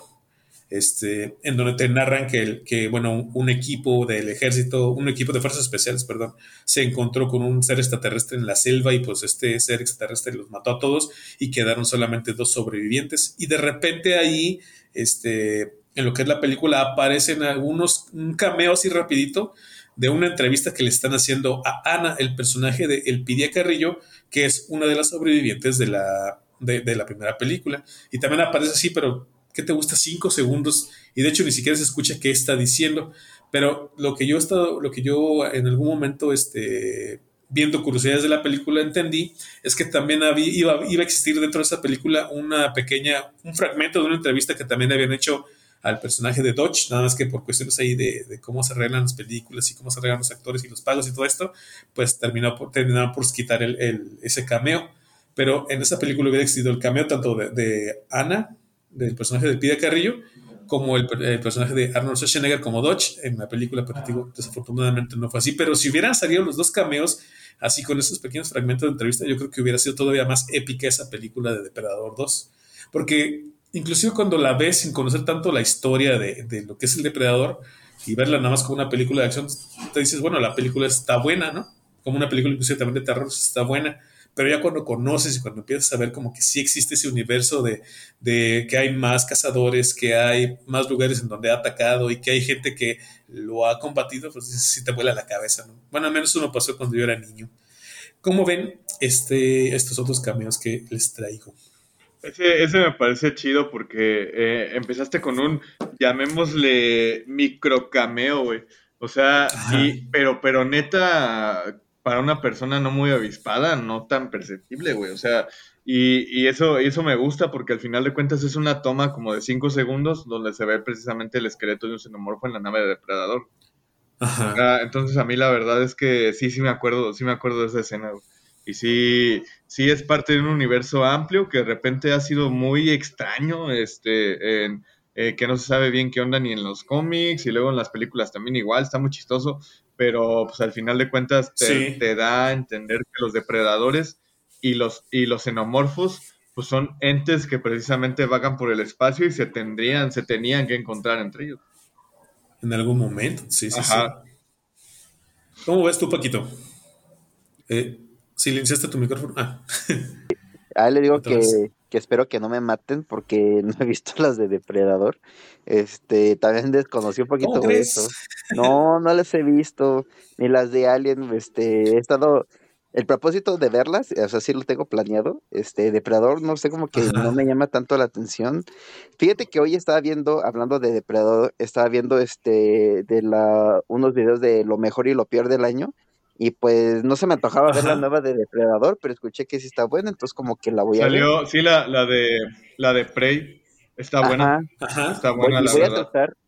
Este, en donde te narran que, que bueno, un, equipo del ejército, un equipo de fuerzas especiales, perdón, se encontró con un ser extraterrestre en la selva y pues este ser extraterrestre los mató a todos y quedaron solamente dos sobrevivientes y de repente ahí, este, en lo que es la película aparecen algunos, un cameo así rapidito de una entrevista que le están haciendo a Ana, el personaje de Elpidia Carrillo, que es una de las sobrevivientes de la, de, la primera película. Y también aparece así, pero ¿qué te gusta? Cinco segundos. Y de hecho ni siquiera se escucha qué está diciendo. Pero lo que yo he estado, lo que yo en algún momento, este, viendo curiosidades de la película, entendí es que también había, iba, iba a existir dentro de esa película una pequeña, un fragmento de una entrevista que también habían hecho al personaje de Dodge, nada más que por cuestiones ahí de, cómo se arreglan las películas y cómo se arreglan los actores y los pagos y todo esto, pues terminó por, terminaron por quitar el, ese cameo. Pero en esa película hubiera existido el cameo tanto de, de Ana, del personaje de Pida Carrillo, como el, personaje de Arnold Schwarzenegger como Dodge en la película, pero digo, desafortunadamente no fue así. Pero si hubieran salido los dos cameos, así con esos pequeños fragmentos de entrevista, yo creo que hubiera sido todavía más épica esa película de Depredador 2. Porque inclusive cuando la ves sin conocer tanto la historia de, lo que es el depredador y verla nada más como una película de acción, te dices, bueno, la película está buena, ¿no? Como una película inclusive también de terror está buena, pero ya cuando conoces y cuando empiezas a ver como que sí existe ese universo de, que hay más cazadores, que hay más lugares en donde ha atacado y que hay gente que lo ha combatido, pues sí te vuela la cabeza, ¿no? Bueno, al menos eso me pasó cuando yo era niño. ¿Cómo ven este, estos otros cameos que les traigo? Ese, ese me parece chido porque eh, empezaste con un, llamémosle, micro cameo, güey. O sea, y, pero, pero neta, para una persona no muy avispada, no tan perceptible, güey. O sea, y, y eso, eso me gusta porque al final de cuentas es una toma como de cinco segundos donde se ve precisamente el esqueleto de un xenomorfo en la nave de depredador. Ajá. entonces a mí la verdad es que sí, sí me acuerdo, sí me acuerdo de esa escena, güey. Y sí, sí es parte de un universo amplio que de repente ha sido muy extraño, este, en, eh, que no se sabe bien qué onda ni en los cómics y luego en las películas también igual, está muy chistoso, pero pues al final de cuentas te, da a entender que los depredadores y los, y los xenomorfos pues son entes que precisamente vagan por el espacio y se tendrían, se tenían que encontrar entre ellos. En algún momento, sí, sí, sí. ¿Cómo ves tú, Paquito? Eh, Silenciaste tu micrófono. Ah. A él le digo que, espero que no me maten porque no he visto las de Depredador. Este, también desconocí un poquito de eso. No, no las he visto. Ni las de Alien. Este, he estado. El propósito de verlas, o sea, sí lo tengo planeado. Este, Depredador, no sé, como que no me llama tanto la atención. Fíjate que hoy estaba viendo, hablando de Depredador, estaba viendo este, de la, unos videos de lo mejor y lo peor del año y pues no se me antojaba ver la nueva de Depredador, pero escuché que sí está buena, entonces como que la voy a ver. Sí, la, la, de la de Prey está buena. Está buena la voy A tratar,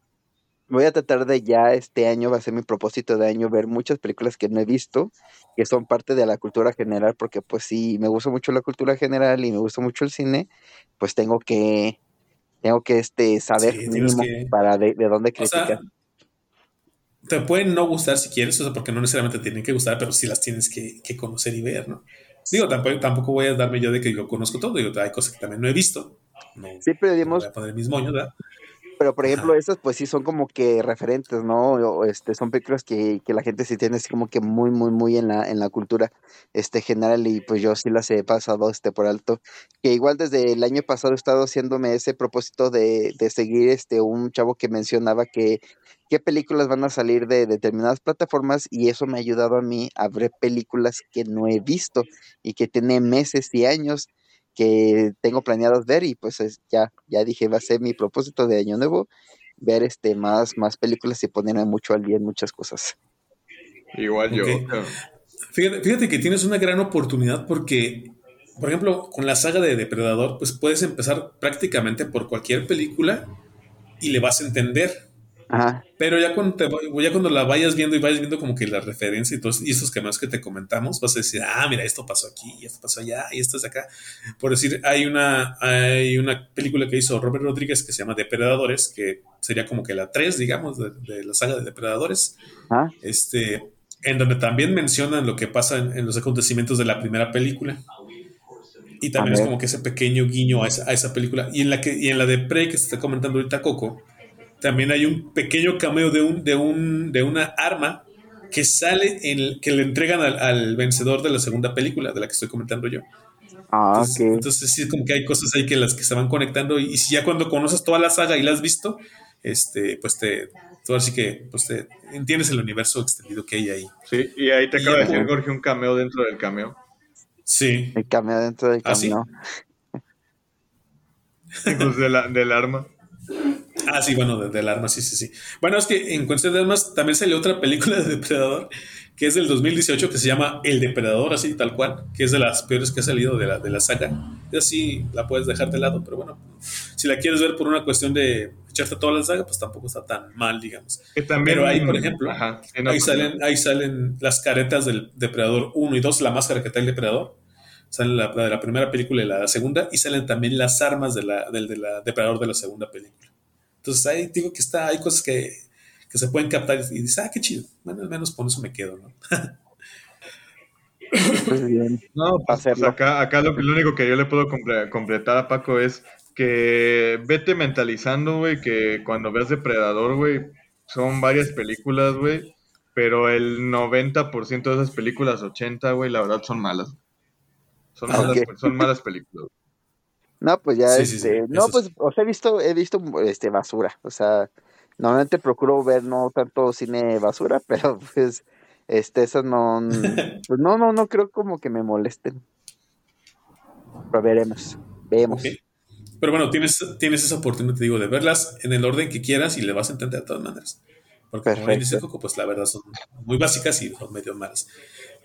voy a tratar de ya este año, va a ser mi propósito de año, ver muchas películas que no he visto, que son parte de la cultura general, porque pues sí, me gusta mucho la cultura general y me gusta mucho el cine, pues tengo que, tengo que este, saber mínimo para de, dónde criticar te pueden no gustar si quieres, o sea, porque no necesariamente tienen que gustar, pero sí las tienes que, conocer y ver, ¿no? Digo, tampoco, tampoco voy a darme yo de que yo conozco todo, digo, hay cosas que también no he visto. sí, pero digamos. voy a poner mis moños, ¿verdad? Pero por ejemplo, esas pues sí son como que referentes, ¿no? O, este, son películas que, que, la gente sí tiene así como que muy, muy, muy en la, en la cultura este, general y pues yo sí las he pasado este, por alto. Que igual desde el año pasado he estado haciéndome ese propósito de, de seguir este, un chavo que mencionaba que qué películas van a salir de determinadas plataformas y eso me ha ayudado a mí a ver películas que no he visto y que tiene meses y años que tengo planeados ver y pues ya, ya dije, va a ser mi propósito de año nuevo, ver este más, más películas y ponerme mucho al día en muchas cosas. Igual yo. Fíjate, que tienes una gran oportunidad porque, por ejemplo, con la saga de Depredador, pues puedes empezar prácticamente por cualquier película y le vas a entender. Pero ya cuando, te, ya cuando la vayas viendo y vayas viendo como que la referencia y, todos, y esos cameos que te comentamos, vas a decir, ah, mira, esto pasó aquí, esto pasó allá, y esto es de acá. Por decir, hay una, hay una película que hizo Robert Rodríguez que se llama Depredadores, que sería como que la 3, digamos, de, la saga de Depredadores. Este, en donde también mencionan lo que pasa en, los acontecimientos de la primera película. Y también es como que ese pequeño guiño a esa, a esa, película. Y en la que, y en la de Prey que se está comentando ahorita Coco, también hay un pequeño cameo de, un, de, un, de una arma que sale en que le entregan al, vencedor de la segunda película de la que estoy comentando yo. Ah, entonces, entonces sí, como que hay cosas ahí que las que se van conectando y, si ya cuando conoces toda la saga y la has visto, este, pues te, tú así que pues te entiendes el universo extendido que hay ahí. Sí, y ahí te acaba de decir Jorge un cameo dentro del cameo. Sí. El cameo dentro del ¿Ah, cameo. pues del arma. Ah, sí, bueno, del arma, sí, sí, sí. Bueno, es que en cuestión de armas también salió otra película de Depredador, que es del 2018, que se llama El Depredador, así tal cual, que es de las peores que ha salido de la, de la saga. Y así la puedes dejar de lado, pero bueno, si la quieres ver por una cuestión de echarte toda la saga, pues tampoco está tan mal, digamos. pero ahí, por ejemplo, ahí, salen, ahí salen las caretas del Depredador 1 y 2, la máscara que trae el Depredador. Salen la, de la primera película y la segunda, y salen también las armas de la, del de la Depredador de la segunda película. Entonces ahí digo que está, hay cosas que, se pueden captar y dices, ah, qué chido. Bueno, al menos por eso me quedo, ¿no? Pues bien. No, pues, acá, acá lo, lo, único que yo le puedo completar a Paco es que vete mentalizando, güey, que cuando veas Depredador, güey, son varias películas, güey, pero el 90% de esas películas, 80, güey, la verdad son malas. Son, malas, son malas películas. No, pues ya, este, no, pues, os he visto, he visto, este, basura, o sea, normalmente procuro ver no tanto cine basura, pero pues, este, eso no, pues no, no, no creo como que me molesten. Pero veremos, vemos. Pero bueno, tienes, tienes esa oportunidad, te digo, de verlas en el orden que quieras y le vas a entender de todas maneras. Porque como dice Coco, pues la verdad son muy básicas y son medio malas.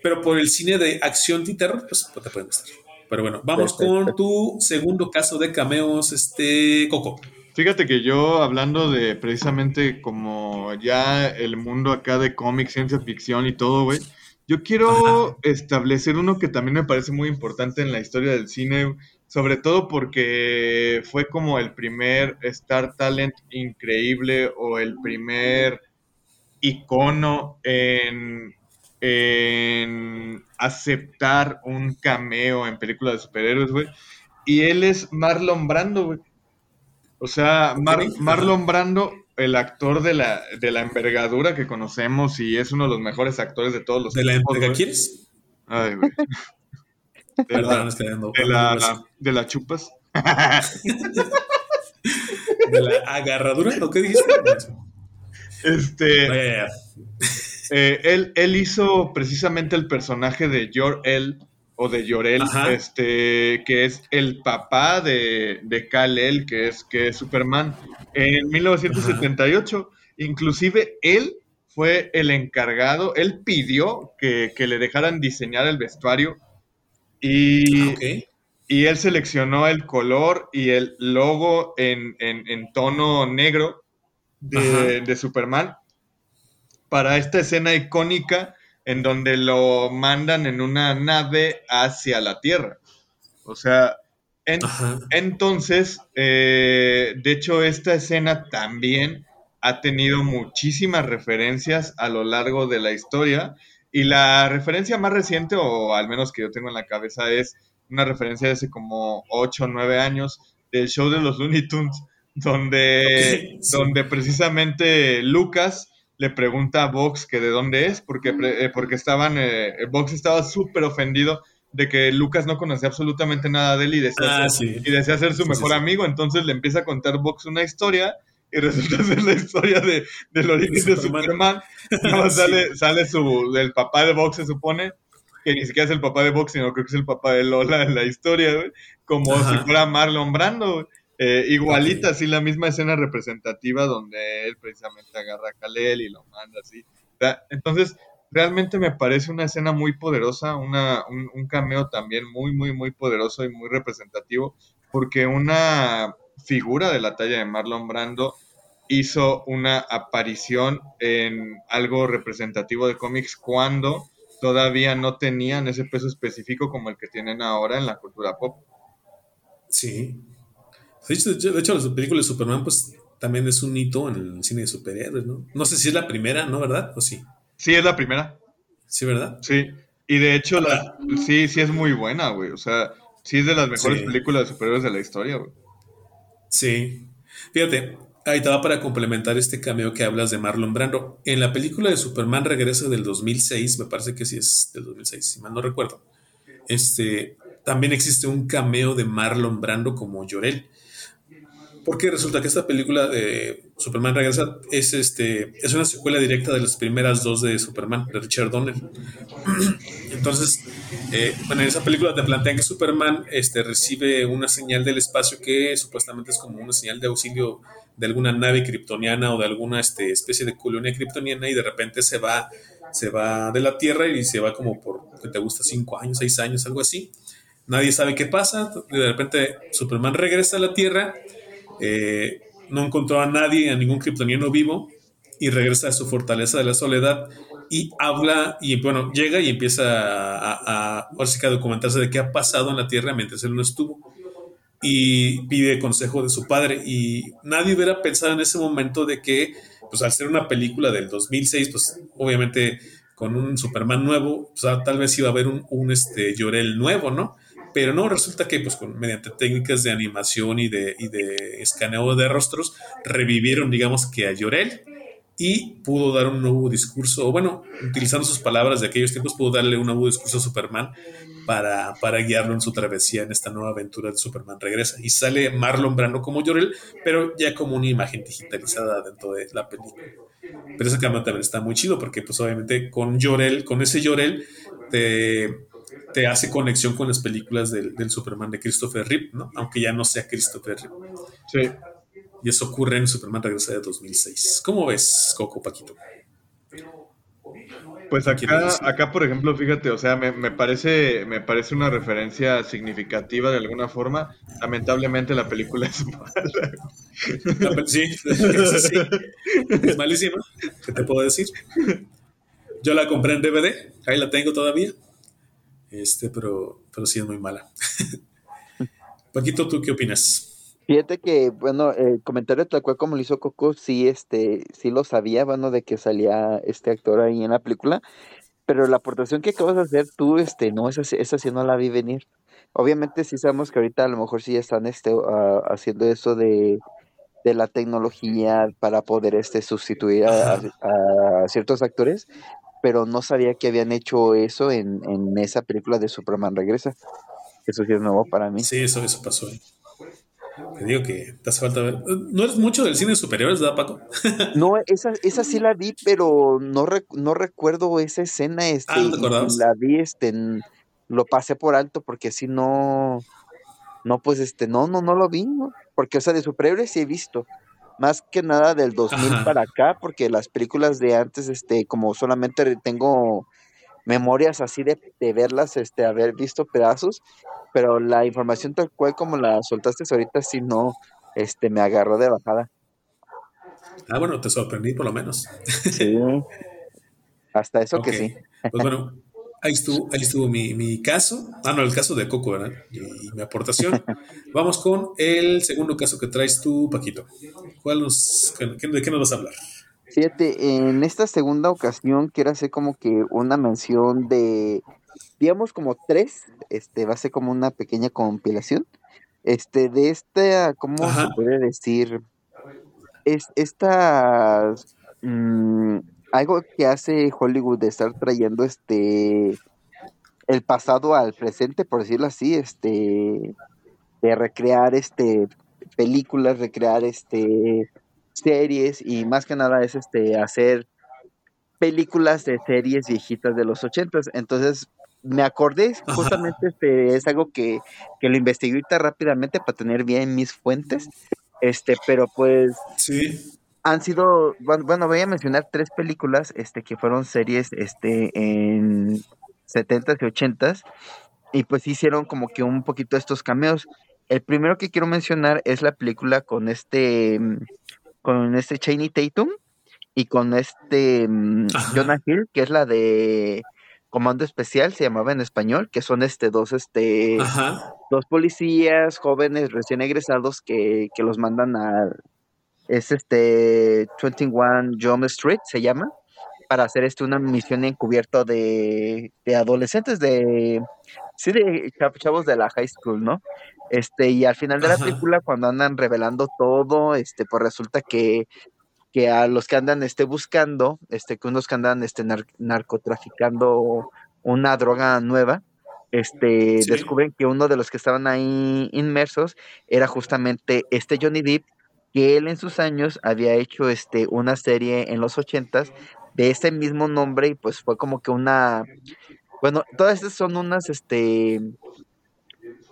Pero por el cine de acción y terror, pues, pues te pueden gustar. Pero bueno, vamos con tu segundo caso de cameos, este Coco. Fíjate que yo hablando de precisamente como ya el mundo acá de cómics, ciencia ficción y todo, güey, yo quiero establecer uno que también me parece muy importante en la historia del cine, sobre todo porque fue como el primer Star Talent increíble o el primer icono en en aceptar un cameo en películas de superhéroes, güey. Y él es Marlon Brando, güey. O sea, Marlon Brando, el actor de la, de la envergadura que conocemos y es uno de los mejores actores de todos los ¿De la envergadura quieres? Ay, güey. De, la, de, la, de la chupas. ¿De la agarradura? ¿O qué dijiste? Este. Eh, él, él, hizo precisamente el personaje de Jor-El o de Jor-El, este, que es el papá de, de Kal-El, que es, que es Superman, en 1978. Inclusive él fue el encargado, él pidió que, le dejaran diseñar el vestuario y, ah, y, él seleccionó el color y el logo en, tono negro de, de Superman para esta escena icónica en donde lo mandan en una nave hacia la Tierra. O sea, entonces, eh, de hecho, esta escena también ha tenido muchísimas referencias a lo largo de la historia. Y la referencia más reciente, o al menos que yo tengo en la cabeza, es una referencia de hace como 8 o 9 años del show de los Looney Tunes, donde, donde precisamente Lucas le pregunta a Vox que de dónde es, porque, eh, porque estaban, eh, Vox estaba súper ofendido de que Lucas no conocía absolutamente nada de él y desea, ah, ser, y desea ser su mejor amigo, entonces le empieza a contar Vox una historia y resulta ser la historia de, del origen de Superman. sale, sale su, del papá de Vox, se supone, que ni siquiera es el papá de Vox, sino creo que es el papá de Lola en la historia, como si fuera Marlon Brando. Eh, igualita, así la misma escena representativa donde él precisamente agarra a Kalel y lo manda así. Entonces, realmente me parece una escena muy poderosa, una, un, cameo también muy, muy, muy poderoso y muy representativo, porque una figura de la talla de Marlon Brando hizo una aparición en algo representativo de cómics cuando todavía no tenían ese peso específico como el que tienen ahora en la cultura pop. Sí. De hecho, de hecho, las películas de Superman, pues también es un hito en el cine de superhéroes, ¿no? No sé si es la primera, ¿no? ¿Verdad? ¿O sí? Sí, es la primera. Sí, ¿verdad? Sí. Y de hecho, la, sí, sí es muy buena, güey. O sea, sí es de las mejores películas de superhéroes de la historia, güey. Sí. Fíjate, ahí estaba para complementar este cameo que hablas de Marlon Brando. En la película de Superman Regresa del 2006, me parece que sí es del 2006, si mal no recuerdo. Este, también existe un cameo de Marlon Brando como Llorel. Porque resulta que esta película de Superman Regresa es, este, es una secuela directa de las primeras dos de Superman, de Richard Donner. Entonces, eh, bueno, en esa película te plantean que Superman este, recibe una señal del espacio que supuestamente es como una señal de auxilio de alguna nave kryptoniana o de alguna este, especie de colonia kryptoniana y de repente se va, se va de la Tierra y se va como por, que te gusta, cinco años, seis años, algo así. Nadie sabe qué pasa. De repente Superman regresa a la Tierra eh, no encontró a nadie, a ningún kryptoniano vivo, y regresa a su fortaleza de la soledad y habla, y bueno, llega y empieza a, a, a documentarse de qué ha pasado en la Tierra mientras él no estuvo. Y pide consejo de su padre. Y nadie hubiera pensado en ese momento de que, pues al ser una película del 2006, pues obviamente con un Superman nuevo, pues, tal vez iba a haber un, un este, Llorel nuevo, ¿no? Pero no, resulta que pues con, mediante técnicas de animación y de, y de escaneo de rostros revivieron, digamos que a Llorel y pudo dar un nuevo discurso, o bueno, utilizando sus palabras de aquellos tiempos, pudo darle un nuevo discurso a Superman para, para guiarlo en su travesía en esta nueva aventura de Superman Regresa. Y sale Marlon Brando como Llorel, pero ya como una imagen digitalizada dentro de la película. Pero ese cambio también está muy chido porque pues obviamente con Llorel, con ese Llorel, te te hace conexión con las películas del, Superman de Christopher Reeve, ¿no? Aunque ya no sea Christopher Reeve. Sí. Y eso ocurre en Superman Regresa de 2006. ¿Cómo ves, Coco Paquito? Pues acá, acá, por ejemplo, fíjate, o sea, me, parece, me parece una referencia significativa de alguna forma. Lamentablemente la película es mala. Sí, sí, es malísima. ¿Qué te puedo decir? Yo la compré en DVD, ahí la tengo todavía. Este, pero, pero sí es muy mala. Paquito, ¿tú qué opinas? Fíjate que, bueno, el comentario tal cual como lo hizo Coco, sí, este, sí lo sabía, bueno, de que salía este actor ahí en la película, pero la aportación que acabas de hacer tú, este, no, esa, esa sí no la vi venir. Obviamente sí sabemos que ahorita a lo mejor sí están este, haciendo eso de, de la tecnología para poder este, sustituir a, ciertos actores, pero no sabía que habían hecho eso en, esa película de Superman Regresa. Eso sí es nuevo para mí. Sí, eso, eso pasó. Te digo que te hace falta ver. ¿No eres mucho del cine superiores, verdad, Paco? no, esa, esa sí la vi, pero no, no recuerdo esa escena. Este, ah, La vi, este, lo pasé por alto porque si no, no, pues este, no, no, no lo vi, ¿no? Porque, o sea, de superhéroes sí he visto, más que nada del 2000 para acá, porque las películas de antes, este, como solamente tengo memorias así de, de, verlas, este, haber visto pedazos, pero la información tal cual como la soltaste ahorita, sí no, este, me agarró de bajada. Ah, bueno, te sorprendí por lo menos. Sí, hasta eso que sí. Pues bueno, ahí estuvo, ahí estuvo mi, caso. Ah, no, el caso de Coco, ¿verdad? Y, mi aportación. Vamos con el segundo caso que traes tú, Paquito. ¿Cuál nos, ¿De qué nos vas a hablar? Fíjate, en esta segunda ocasión quiero hacer como que una mención de, digamos como tres, este, va a ser como una pequeña compilación, este, de esta, ¿cómo se puede decir? Es, esta, mm, algo que hace Hollywood de estar trayendo este el pasado al presente, por decirlo así, este de recrear este películas, recrear este series y más que nada es este hacer películas de series viejitas de los ochentas. Entonces me acordé, justamente este es algo que, que lo investigué ahorita rápidamente para tener bien mis fuentes. Este, pero pues sí han sido, bueno, voy a mencionar tres películas este, que fueron series este, en 70s y 80s y pues hicieron como que un poquito estos cameos. El primero que quiero mencionar es la película con este mm, con este Cheney Tatum y con este mm, Jonah Hill, que es la de Comando Especial, se llamaba en español, que son este dos, este, dos policías jóvenes recién egresados que, que los mandan a, es este 21 Jump Street, se llama, para hacer este una misión encubierta de, de adolescentes, de, sí, de chavos de la high school, ¿no? Este, y al final de la película, cuando andan revelando todo, este, pues resulta que, que a los que andan este, buscando, este, que unos que andan este, narcotraficando una droga nueva, este, descubren que uno de los que estaban ahí inmersos era justamente este Johnny Depp, que él en sus años había hecho este, una serie en los ochentas de ese mismo nombre y pues fue como que una, bueno, todas estas son unas, este,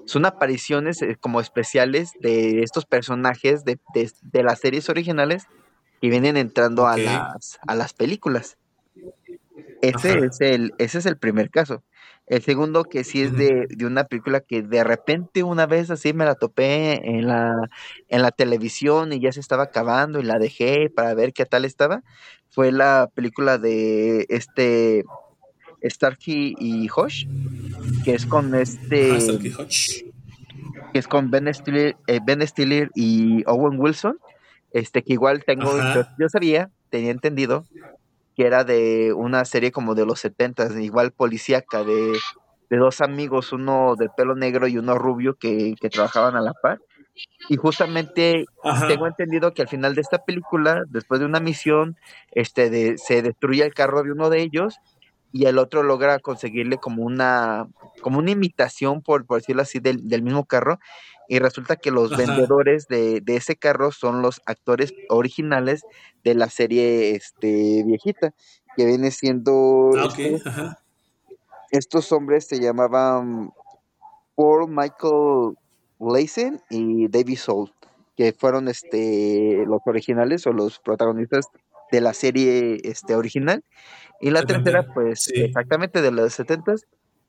son apariciones eh, como especiales de estos personajes de, las series originales que vienen entrando a, las, a las películas. Ese es, el, ese es el primer caso. El segundo que sí es de, una película que de repente una vez así me la topé en la, en la televisión y ya se estaba acabando y la dejé para ver qué tal estaba, fue la película de este Starkey y Hosh, que es con este. que es con Ben Stiller, eh, ben Stiller y Owen Wilson. Este, que igual tengo. Yo, sabía, tenía entendido que era de una serie como de los 70, igual policíaca, de, de dos amigos, uno de pelo negro y uno rubio que, que trabajaban a la par. Y justamente tengo entendido que al final de esta película, después de una misión, este de, se destruye el carro de uno de ellos y el otro logra conseguirle como una, como una imitación, por, decirlo así, del, mismo carro. Y resulta que los vendedores de, ese carro son los actores originales de la serie este, viejita, que viene siendo... Ah, estos, estos hombres se llamaban Paul Michael Leisen y David Soul, que fueron este, los originales o los protagonistas de la serie este, original. Y la tercera, pues, exactamente de los 70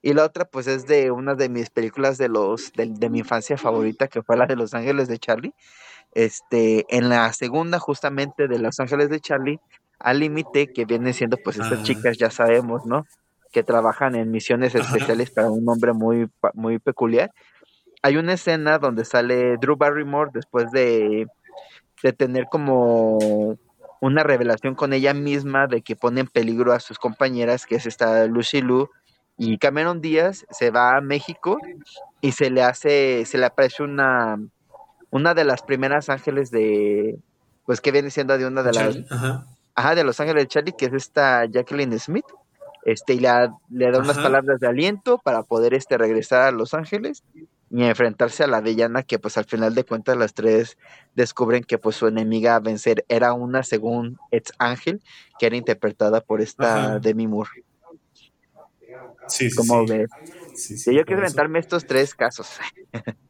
Y la otra, pues, es de una de mis películas de los de, mi infancia favorita, que fue la de Los Ángeles de Charlie. Este, en la segunda, justamente, de Los Ángeles de Charlie, al límite, que vienen siendo, pues, estas chicas, ya sabemos, ¿no? Que trabajan en misiones especiales para un hombre muy, muy peculiar. Hay una escena donde sale Drew Barrymore después de, de tener como una revelación con ella misma de que pone en peligro a sus compañeras, que es esta Lucy Lu, y Cameron Díaz se va a México y se le hace, se le aparece una, una de las primeras ángeles de, pues que viene siendo de una de las, ajá. de los ángeles de Charlie, que es esta Jacqueline Smith, este, y le da unas palabras de aliento para poder este, regresar a Los Ángeles y enfrentarse a la villana que pues al final de cuentas las tres descubren que pues su enemiga a vencer era una según ex Ángel que era interpretada por esta Demi Moore. Sí, sí, ¿Cómo ves? yo quiero inventarme estos tres casos.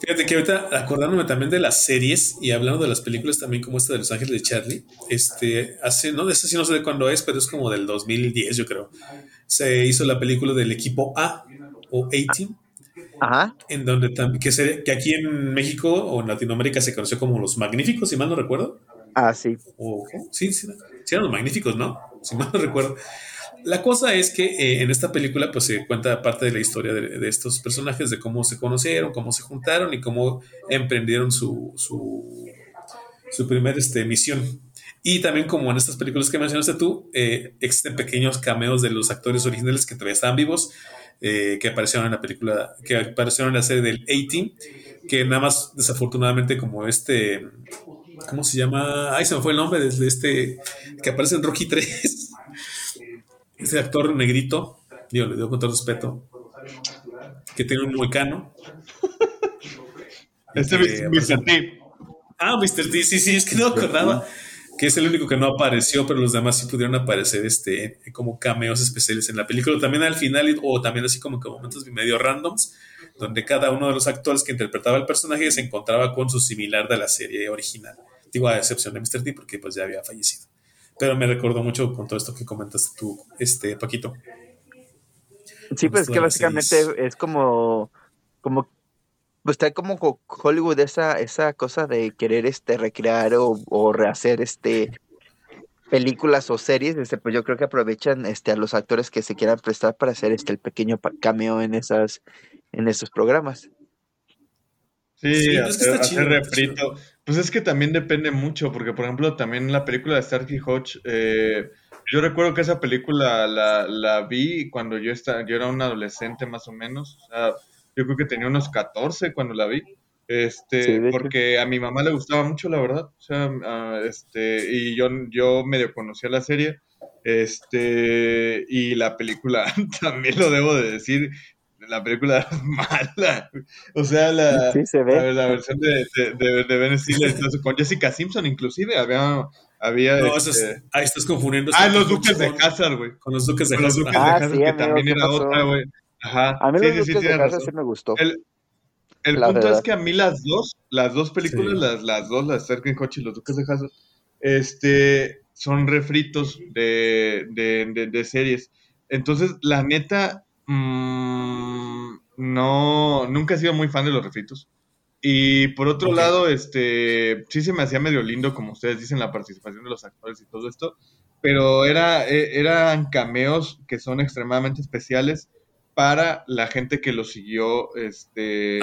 Fíjate que ahorita acordándome también de las series y hablando de las películas también como esta de Los Ángeles de Charlie, este, hace, no, de ese sí no sé de cuándo es, pero es como del 2010 yo creo. Se hizo la película del equipo A o A-Team Ajá. En donde también, que, que aquí en México o en Latinoamérica se conoció como los magníficos, si mal no recuerdo. Ah, sí. sí, sí, eran los magníficos, ¿no? Si mal no recuerdo. La cosa es que eh, en esta película pues se cuenta parte de la historia de, estos personajes, de cómo se conocieron, cómo se juntaron y cómo emprendieron su, su, su primer este, misión. Y también como en estas películas que mencionaste tú, eh, existen pequeños cameos de los actores originales que todavía estaban vivos eh, que aparecieron en la película, que aparecieron en la serie del A-Team, que nada más desafortunadamente como este, ¿cómo se llama? Ay, se me fue el nombre de, este, que aparece en Rocky 3, ese actor negrito, digo, le digo con todo respeto, que tiene un muecano. Este es Mr. T. Ah, Mr. T, sí, sí, es que no acordaba que es el único que no apareció, pero los demás sí pudieron aparecer este, como cameos especiales en la película. También al final, o también así como que momentos medio randoms, donde cada uno de los actores que interpretaba el personaje se encontraba con su similar de la serie original. Digo, a excepción de Mr. T, porque pues ya había fallecido. Pero me recordó mucho con todo esto que comentaste tú, este, Paquito. Sí, pues que básicamente es como, como pues está como Hollywood esa, esa cosa de querer este recrear o, rehacer este películas o series, este, pues yo creo que aprovechan este a los actores que se quieran prestar para hacer este el pequeño cameo en esas, en esos programas. Sí, hacer, refrito. Pues es que también depende mucho, porque por ejemplo también la película de Starkey Hodge, eh, yo recuerdo que esa película la, la vi cuando yo, estaba, yo era un adolescente más o menos, o sea, yo creo que tenía unos 14 cuando la vi, este, porque a mi mamá le gustaba mucho, la verdad, o sea, ah, este, y yo, yo medio conocía la serie, este, y la película, también lo debo de decir, la película es mala. O sea, la, la, versión de, de, de, Ben Stiller con Jessica Simpson, inclusive, había. había no, este... ahí estás confundiendo. Ah, los Duques de Hazard, güey. Con los Duques de Hazard. Los Duques ah, de Hazard, que también era otra, güey. Ajá. A mí los Duques de Hazard sí me gustó. El, el punto es que a mí las dos, las dos películas, las, las dos, las Cerkin Koch y los Duques de Hazard, este, son refritos de, de, de series. Entonces, la neta, Mm, no, nunca he sido muy fan de los refritos. Y por otro lado, este, sí se me hacía medio lindo, como ustedes dicen, la participación de los actores y todo esto, pero era, e, eran cameos que son extremadamente especiales para la gente que lo siguió, este,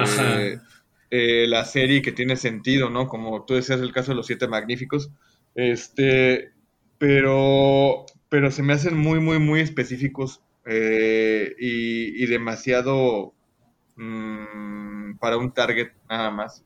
eh, la serie que tiene sentido, ¿no? Como tú decías el caso de los Siete Magníficos, este, pero, pero se me hacen muy, muy, muy específicos eh, y, demasiado mm, para un target nada más.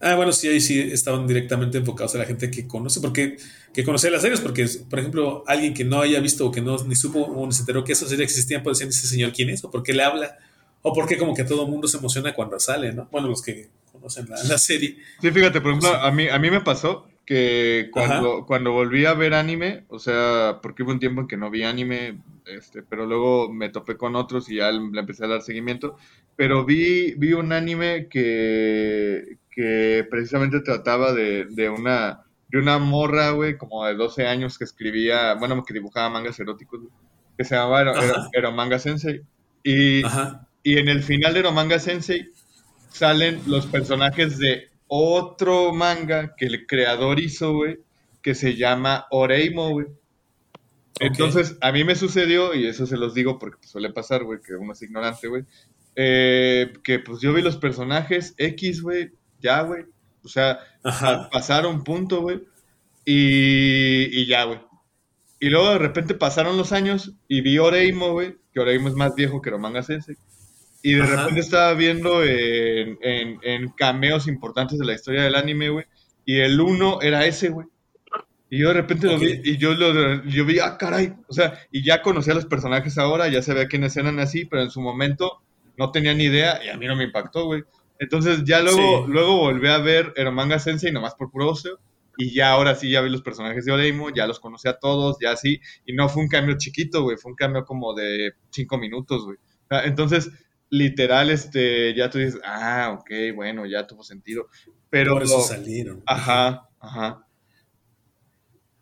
Ah, bueno, sí, ahí sí estaban directamente enfocados a la gente que conoce, porque que conoce las series, porque, por ejemplo, alguien que no haya visto o que no ni supo o ni se enteró que esas series existían, puede decir, ese señor quién es, o por qué le habla, o por qué como que todo el mundo se emociona cuando sale, ¿no? Bueno, los que conocen la, serie. Sí, fíjate, por ejemplo, a, mí, a mí me pasó que cuando, cuando volví a ver anime, o sea, porque hubo un tiempo en que no vi anime, este, pero luego me topé con otros y ya le empecé a dar seguimiento, pero vi, vi un anime que, que precisamente trataba de, de una de una morra, güey, como de 12 años que escribía, bueno, que dibujaba mangas eróticos, que se llamaba Eromanga Sensei. Y, y en el final de Eromanga Sensei salen los personajes de otro manga que el creador hizo, güey, que se llama Oreimo, güey. Entonces, a mí me sucedió, y eso se los digo porque suele pasar, güey, que uno es ignorante, güey, eh, que pues yo vi los personajes X, güey, ya, güey. O sea, pasaron punto, güey. Y, y ya, güey. Y luego de repente pasaron los años y vi Oreimo, güey, que Oreimo es más viejo que Romanga Sensei. Y de repente estaba viendo en, en, cameos importantes de la historia del anime, güey. Y el uno era ese, güey. Y yo de repente lo vi, y yo, lo, yo vi, ah, caray. O sea, y ya conocía a los personajes ahora, ya sabía quiénes eran así, pero en su momento no tenía ni idea y a mí no me impactó, güey. Entonces ya luego, luego volví a ver Eromanga Sensei nomás por puro ocio. Y ya ahora sí ya vi los personajes de Oreimo, ya los conocí a todos, ya sí. Y no fue un cambio chiquito, güey, fue un cambio como de cinco minutos, güey. Entonces, literal, este, ya tú dices, ah, ok, bueno, ya tuvo sentido. Pero. Por eso salieron. Ajá, ajá.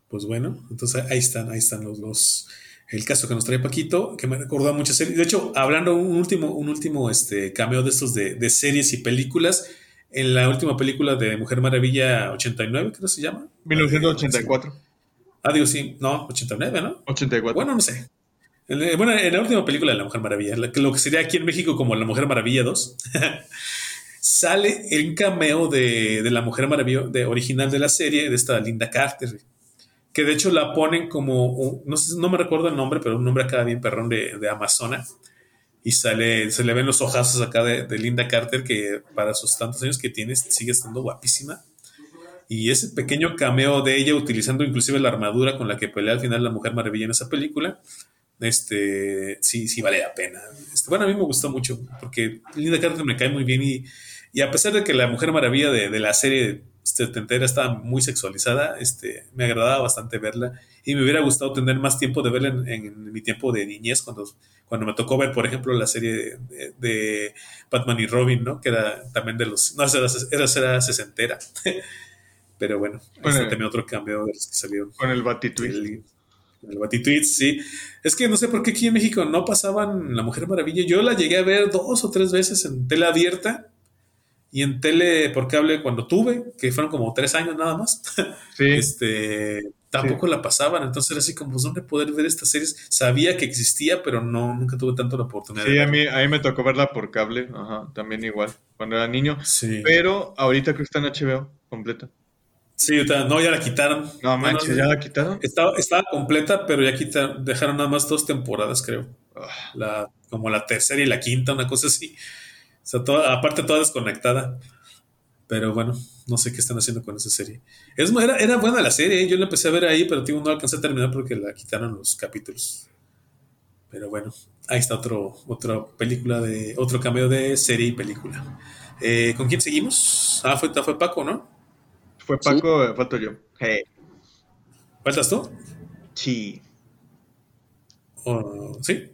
Pues bueno, entonces ahí están, ahí están los dos. El caso que nos trae Paquito, que me recordó a muchas series. De hecho, hablando un último, un último este, cameo de estos de, de series y películas, en la última película de Mujer Maravilla 89, creo que se llama. 1984. Ah, digo, sí, no, 89, ¿no? 84. Bueno, no sé. Bueno, en la última película de La Mujer Maravilla, lo que sería aquí en México como La Mujer Maravilla 2, sale el cameo de, de, La Mujer Maravilla de, original de la serie, de esta Linda Carter, que de hecho la ponen como, no, no me recuerdo el nombre, pero un nombre acá bien perrón de, de Amazona, y sale, se le ven los ojazos acá de, Linda Carter, que para sus tantos años que tiene sigue estando guapísima. Y ese pequeño cameo de ella, utilizando inclusive la armadura con la que pelea al final la Mujer Maravilla en esa película, este, sí, sí vale la pena. Este, bueno, a mí me gustó mucho porque Linda Carter me cae muy bien y, y a pesar de que la Mujer Maravilla de, de la serie setentera estaba muy sexualizada, este, me agradaba bastante verla y me hubiera gustado tener más tiempo de verla en, mi tiempo de niñez, cuando, cuando me tocó ver, por ejemplo, la serie de, Batman y Robin, ¿no? Que era también de los... No, era, era, era sesentera. Pero bueno, este también otro cambio de los que salieron. Con el Batitwist. El Batitweets, sí. Es que no sé por qué aquí en México no pasaban La Mujer Maravilla. Yo la llegué a ver dos o tres veces en tela abierta y en tele por cable cuando tuve, que fueron como tres años nada más, este, tampoco la pasaban. Entonces era así como, pues, ¿dónde poder ver estas series? Sabía que existía, pero no, nunca tuve tanto la oportunidad. Sí, a mí, a mí me tocó verla por cable, ajá, también igual, cuando era niño. Sí. Pero ahorita creo que está en HBO completa. Sí, no, ya la quitaron. No manches, ¿ya la quitaron? Estaba, estaba completa, pero ya quitaron, dejaron nada más dos temporadas, creo. Ah. La, como la tercera y la quinta, una cosa así. O sea, toda, aparte toda desconectada. Pero bueno, no sé qué están haciendo con esa serie. Es, era, era buena la serie, ¿eh? yo la empecé a ver ahí, pero no alcancé a terminar porque la quitaron los capítulos. Pero bueno, ahí está otro, otra película de, otro cambio de serie y película. Eh, ¿Con quién seguimos? Ah, fue, fue Paco, ¿no? Fue Paco, ¿Sí? falto yo. ¿Faltas tú? Sí. Oh, ¿Sí?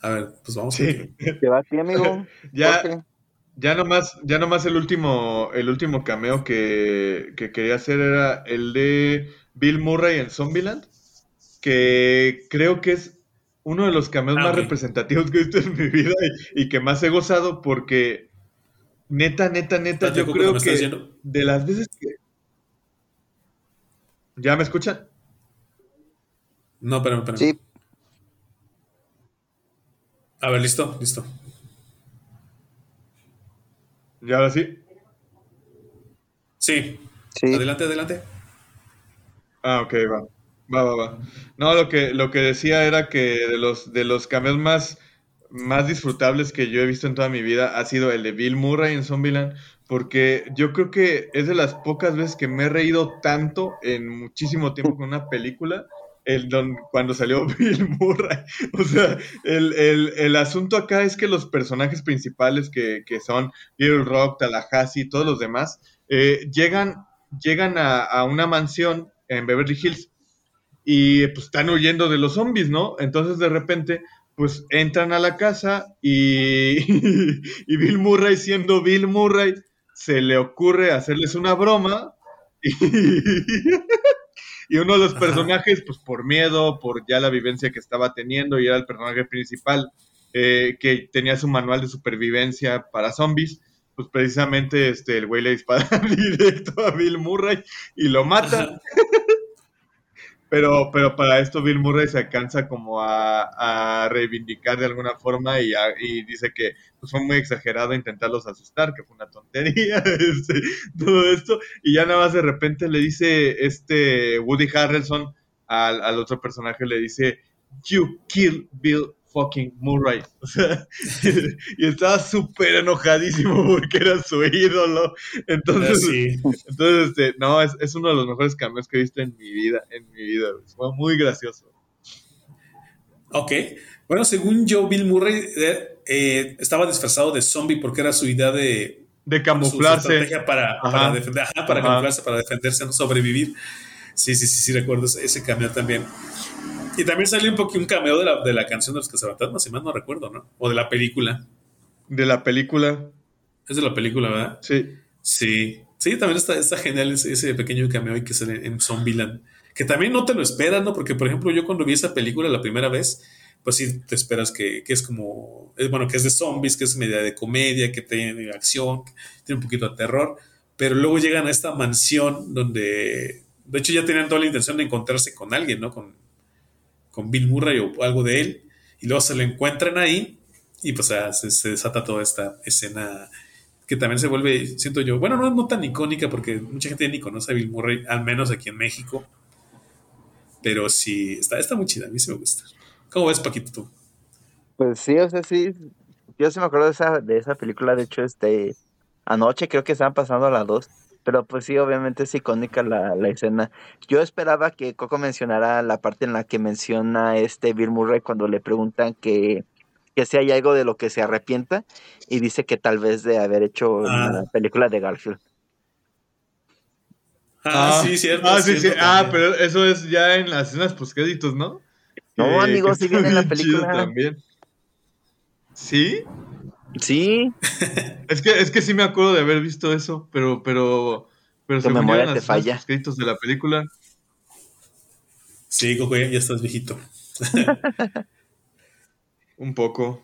A ver, pues vamos. Sí. ¿Te va ti, amigo? ya, ya nomás, ya nomás el último, el último cameo que, quería hacer era el de Bill Murray en Zombieland, que creo que es uno de los cameos ah, más representativos que he visto en mi vida y, que más he gozado porque neta, neta, neta, yo creo que de las veces que... ¿Ya me escuchan? No, pero, pero. Sí. A ver, listo, listo. ¿Y ahora sí? Sí. sí. Adelante, adelante. Ah, ok, va. Va, va, va. No, lo que, lo que decía era que de los, de los cameos más, más disfrutables que yo he visto en toda mi vida ha sido el de Bill Murray en Zombieland, porque yo creo que es de las pocas veces que me he reído tanto en muchísimo tiempo con una película el don, cuando salió Bill Murray. O sea, el, asunto acá es que los personajes principales que, son Little Rock, Tallahassee y todos los demás, eh, llegan, llegan a, una mansión en Beverly Hills y pues están huyendo de los zombies, ¿no? Entonces de repente pues entran a la casa y, y Bill Murray siendo Bill Murray se le ocurre hacerles una broma y, y uno de los personajes, pues por miedo, por ya la vivencia que estaba teniendo, y era el personaje principal, eh, que tenía su manual de supervivencia para zombies, pues precisamente este, el güey le dispara directo a Bill Murray y lo mata. Pero, pero para esto Bill Murray se alcanza como a, reivindicar de alguna forma y, dice que pues, fue muy exagerado intentarlos asustar, que fue una tontería, este, todo esto. Y ya nada más de repente le dice este Woody Harrelson al, al otro personaje, le dice, You kill Bill fucking Murray. O sea, y estaba súper enojadísimo porque era su ídolo. Entonces, entonces este, no, es, es, uno de los mejores cambios que he visto en mi vida, en mi vida. Fue muy gracioso. Ok. Bueno, según yo, Bill Murray eh, eh, estaba disfrazado de zombie porque era su idea de... De camuflarse. para, para, defender, para camuflarse, para defenderse, no sobrevivir. Sí, sí, sí, sí, recuerdo ese cambio también. Y también salió un poquito un cameo de la, de la canción de los cazafantasmas, si más no recuerdo, ¿no? O de la película. De la película. Es de la película, ¿verdad? Sí. Sí. Sí, también está, está genial ese, pequeño cameo que sale en Zombieland. Que también no te lo esperas, ¿no? Porque, por ejemplo, yo cuando vi esa película la primera vez, pues sí te esperas que, que es como, es, bueno, que es de zombies, que es media de comedia, que tiene acción, que tiene un poquito de terror, pero luego llegan a esta mansión donde, de hecho ya tenían toda la intención de encontrarse con alguien, ¿no? Con, con Bill Murray o algo de él, y luego se lo encuentran ahí y pues se, desata toda esta escena que también se vuelve, siento yo, bueno, no, no tan icónica porque mucha gente ni conoce a Bill Murray, al menos aquí en México, pero sí, está, está muy chida, a mí sí me gusta. ¿Cómo ves, Paquito, tú? Pues sí, o sea, sí, yo sí me acuerdo de esa, de esa película, de hecho, este, anoche creo que estaban pasando a las dos pero pues sí, obviamente es icónica la, la, escena. Yo esperaba que Coco mencionara la parte en la que menciona este Bill Murray cuando le preguntan que, que si hay algo de lo que se arrepienta y dice que tal vez de haber hecho la ah. película de Garfield. Ah, sí, cierto. Ah, sí, sí. Ah, pero eso es ya en las escenas postcréditos, ¿no? No, amigos, sí viene en la película. También. ¿Sí? Sí. es que es que sí me acuerdo de haber visto eso, pero pero pero se memoria te falla. escritos de la película. Sí, Coco, ya, estás viejito. Un poco.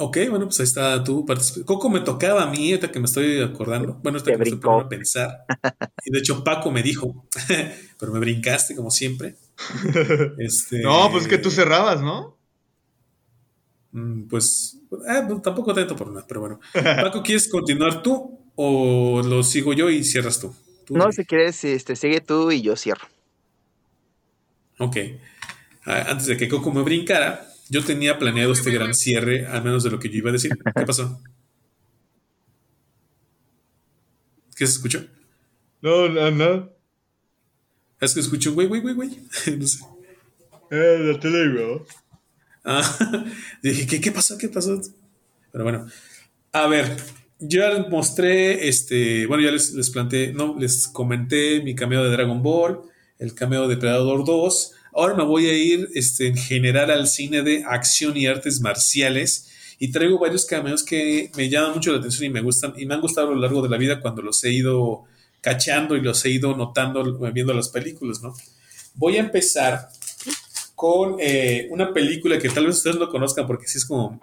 Ok, bueno, pues ahí está tu participación. Coco me tocaba a mí, ahorita que me estoy acordando. Bueno, ahorita que me estoy a pensar. Y de hecho, Paco me dijo, pero me brincaste como siempre. Este, no, pues que tú cerrabas, ¿no? Mm, pues, eh, tampoco tanto por nada, pero bueno. Paco, ¿quieres continuar tú o lo sigo yo y cierras tú? no, si quieres, este, sigue tú y yo cierro. Ok. Ah, antes de que Coco me brincara, yo tenía planeado este gran cierre, al menos de lo que yo iba a decir. ¿Qué pasó? ¿Qué se escuchó? No, no, no. Es que escucho güey, güey, güey, güey. no sé. Eh, la tele, Ah, dije, ¿qué, ¿qué pasó? ¿Qué pasó? Pero bueno, a ver, yo ya les mostré, este, bueno, ya les, les planteé, no, les comenté mi cameo de Dragon Ball, el cameo de Predador 2. Ahora me voy a ir este, en general al cine de acción y artes marciales y traigo varios cameos que me llaman mucho la atención y me gustan y me han gustado a lo largo de la vida cuando los he ido cachando y los he ido notando viendo las películas, ¿no? Voy a empezar con eh, una película que tal vez ustedes no conozcan porque sí es como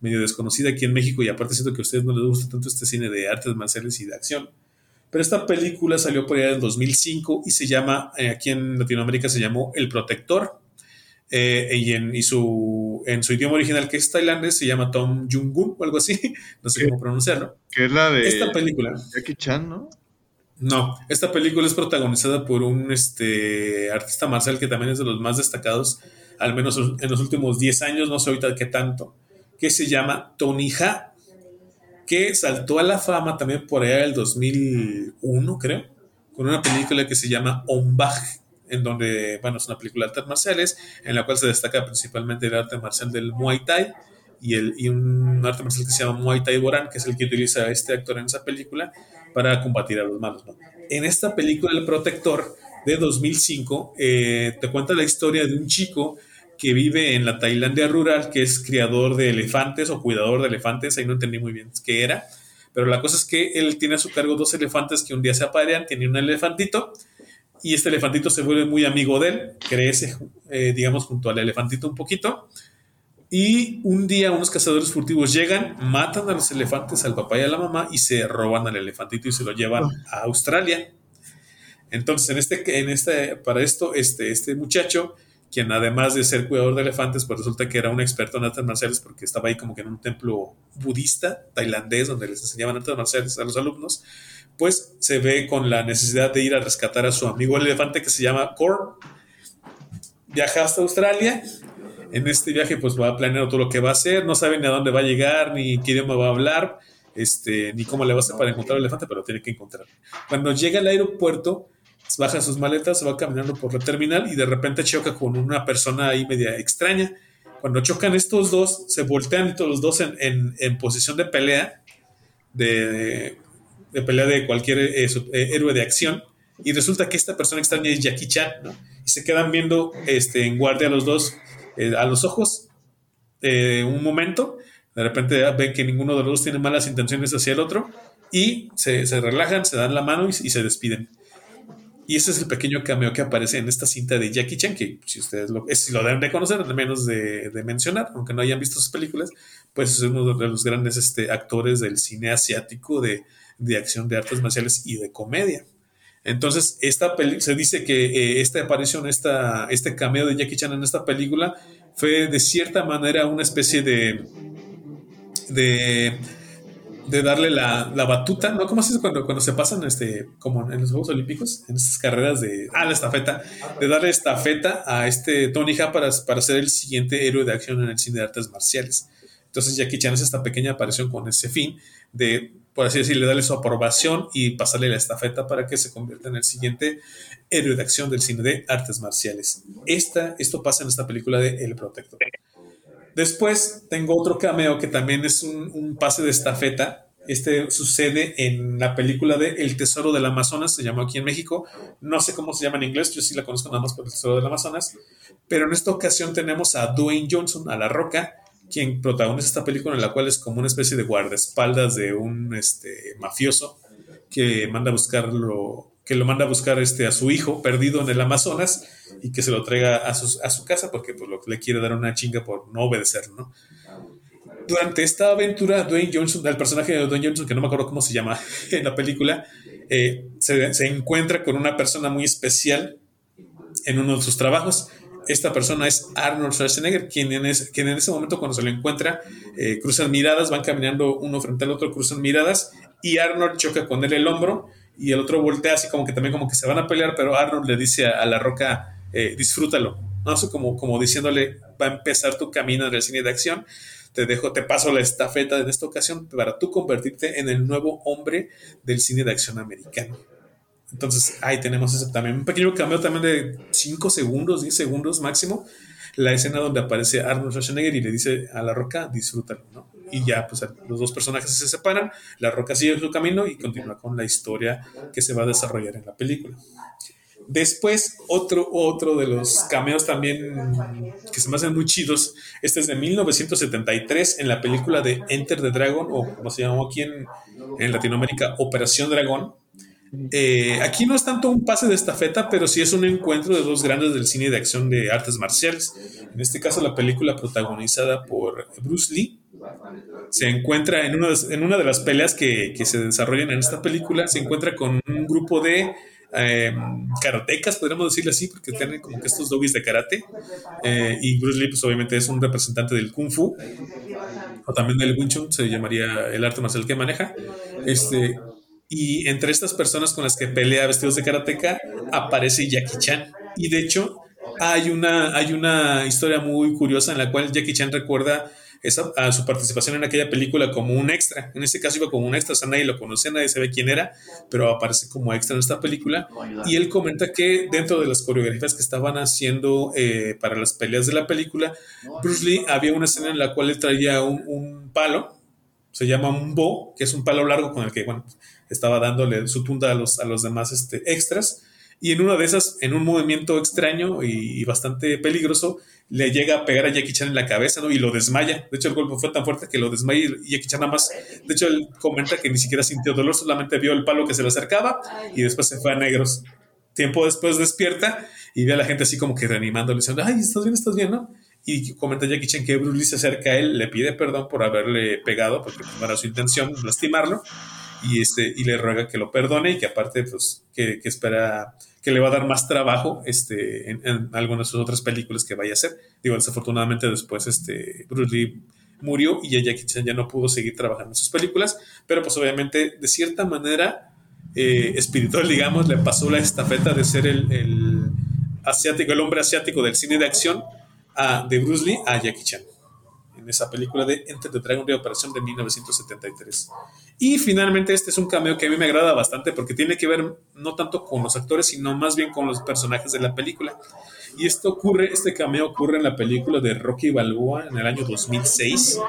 medio desconocida aquí en México y aparte siento que a ustedes no les gusta tanto este cine de artes marciales y de acción. Pero esta película salió por allá en 2005 y se llama, eh, aquí en Latinoamérica se llamó El Protector. Eh, y, en, su, en su idioma original, que es tailandés, se llama Tom Jung-gun o algo así. No sé cómo pronunciarlo. Que es la de. Esta película. Jackie Chan, ¿no? No, esta película es protagonizada por un este, artista marcial que también es de los más destacados, al menos en los últimos 10 años, no sé ahorita qué tanto, que se llama Tony Ha, que saltó a la fama también por allá del 2001, creo, con una película que se llama Ombaj, en donde, bueno, es una película de artes marciales, en la cual se destaca principalmente el arte marcial del Muay Thai y, el, y un arte marcial que se llama Muay Thai Boran, que es el que utiliza este actor en esa película, para combatir a los malos. En esta película, El Protector de 2005, eh, te cuenta la historia de un chico que vive en la Tailandia rural, que es criador de elefantes o cuidador de elefantes, ahí no entendí muy bien qué era, pero la cosa es que él tiene a su cargo dos elefantes que un día se aparean, tiene un elefantito, y este elefantito se vuelve muy amigo de él, crece, eh, digamos, junto al elefantito un poquito, y un día unos cazadores furtivos llegan, matan a los elefantes, al papá y a la mamá, y se roban al elefantito y se lo llevan a Australia. Entonces, en este, en este, para esto, este, este muchacho, quien además de ser cuidador de elefantes, pues resulta que era un experto en artes marciales porque estaba ahí como que en un templo budista tailandés donde les enseñaban artes marciales a los alumnos, pues se ve con la necesidad de ir a rescatar a su amigo el elefante que se llama Cor. Viaja hasta Australia en este viaje pues va a planear todo lo que va a hacer, no sabe ni a dónde va a llegar, ni qué idioma va a hablar, este, ni cómo le va a hacer para encontrar al elefante, pero tiene que encontrar. Cuando llega al aeropuerto, baja sus maletas, se va caminando por la terminal y de repente choca con una persona ahí media extraña. Cuando chocan estos dos, se voltean todos los dos en, en, posición de pelea, de, de, pelea de cualquier eh, eh, héroe de acción. Y resulta que esta persona extraña es Jackie Chan, ¿no? Y se quedan viendo este, en guardia los dos eh, a los ojos eh, un momento, de repente ven que ninguno de los dos tiene malas intenciones hacia el otro y se, relajan, se dan la mano y, se despiden. Y ese es el pequeño cameo que aparece en esta cinta de Jackie Chan, que si ustedes lo, si lo deben de conocer, al menos de, mencionar, aunque no hayan visto sus películas, pues es uno de los grandes este, actores del cine asiático de, de acción de artes marciales y de comedia. Entonces, esta se dice que eh, esta aparición, esta, este cameo de Jackie Chan en esta película fue de cierta manera una especie de, de, darle la, batuta, ¿no? ¿Cómo se dice cuando, cuando se pasan, este, como en los Juegos Olímpicos, en estas carreras de, ah, la estafeta, de darle estafeta a este Tony Ha para, para ser el siguiente héroe de acción en el cine de artes marciales. Entonces Jackie Chan es esta pequeña aparición con ese fin de por así decirle, darle su aprobación y pasarle la estafeta para que se convierta en el siguiente héroe de acción del cine de artes marciales. Esta, esto pasa en esta película de El Protector. Después tengo otro cameo que también es un, pase de estafeta. Este sucede en la película de El Tesoro del Amazonas, se llamó aquí en México. No sé cómo se llama en inglés, yo sí la conozco nada más por El Tesoro del Amazonas. Pero en esta ocasión tenemos a Dwayne Johnson, a La Roca, quien protagoniza esta película en la cual es como una especie de guardaespaldas de un este, mafioso que manda a buscarlo, que lo manda a buscar este, a su hijo perdido en el Amazonas y que se lo traiga a su, a su casa porque pues, lo, le quiere dar una chinga por no obedecer, ¿no? durante esta aventura, Dwayne Johnson, el personaje de Dwayne Johnson, que no me acuerdo cómo se llama en la película, eh, se, se, encuentra con una persona muy especial en uno de sus trabajos. Esta persona es Arnold Schwarzenegger, quien en, quien en ese momento cuando se lo encuentra, eh, cruzan miradas, van caminando uno frente al otro, cruzan miradas y Arnold choca con él el hombro y el otro voltea así como que también como que se van a pelear, pero Arnold le dice a, la roca, eh, disfrútalo, ¿no? como, como diciéndole, va a empezar tu camino en el cine de acción te dejo, te paso la estafeta en esta ocasión para tú convertirte en el nuevo hombre del cine de acción americano. Entonces, ahí tenemos ese también, un pequeño cambio también de 5 segundos, 10 segundos máximo, la escena donde aparece Arnold Schwarzenegger y le dice a La Roca, disfrútalo, ¿no? Y ya, pues los dos personajes se separan, La Roca sigue su camino y continúa con la historia que se va a desarrollar en la película. Después, otro, otro de los cameos también que se me hacen muy chidos, este es de 1973 en la película de Enter the Dragon, o como se llamó aquí en, en Latinoamérica, Operación Dragón. Eh, aquí no es tanto un pase de estafeta, pero sí es un encuentro de dos grandes del cine de acción de artes marciales. En este caso, la película protagonizada por Bruce Lee se encuentra en una, en una de las peleas que, se desarrollan en esta película, se encuentra con un grupo de eh, karatecas, podríamos decirle así, porque tienen como que estos doggies de karate. Eh, y Bruce Lee, pues obviamente es un representante del Kung Fu, o también del Wing Chun, se llamaría el arte marcial que maneja. Este, y entre estas personas con las que pelea vestidos de karateca aparece Jackie Chan. Y de hecho, hay una, hay una historia muy curiosa en la cual Jackie Chan recuerda esa, a su participación en aquella película como un extra. En este caso iba como un extra, o sea, nadie lo conocía, nadie sabe quién era, pero aparece como extra en esta película. Y él comenta que dentro de las coreografías que estaban haciendo eh, para las peleas de la película, Bruce Lee había una escena en la cual él traía un, un palo, se llama un bo, que es un palo largo con el que, bueno, estaba dándole su tunda a los, a los demás este, extras. Y en una de esas, en un movimiento extraño y, bastante peligroso, le llega a pegar a Jackie Chan en la cabeza, ¿no? Y lo desmaya. De hecho, el golpe fue tan fuerte que lo desmaya y Jackie Chan nada más, de hecho, él comenta que ni siquiera sintió dolor, solamente vio el palo que se le acercaba y después se fue a negros. Tiempo después despierta y ve a la gente así como que reanimándole, diciendo, ay, ¿estás bien? ¿Estás bien? ¿No? Y comenta Jackie Chan que Bruce Lee se acerca a él, le pide perdón por haberle pegado, porque no era su intención lastimarlo y, este, y le ruega que lo perdone y que aparte, pues, que, espera que le va a dar más trabajo este, en, algunas de sus otras películas que vaya a hacer. Digo, desafortunadamente después este, Bruce Lee murió y Jackie Chan ya no pudo seguir trabajando en sus películas, pero pues obviamente de cierta manera eh, espiritual, digamos, le pasó la estafeta de ser el, el, asiático, el hombre asiático del cine de acción a, de Bruce Lee a Jackie Chan esa película de Enter the Dragon de Operación de 1973. Y finalmente este es un cameo que a mí me agrada bastante porque tiene que ver no tanto con los actores, sino más bien con los personajes de la película. Y esto ocurre, este cameo ocurre en la película de Rocky Balboa en el año 2006,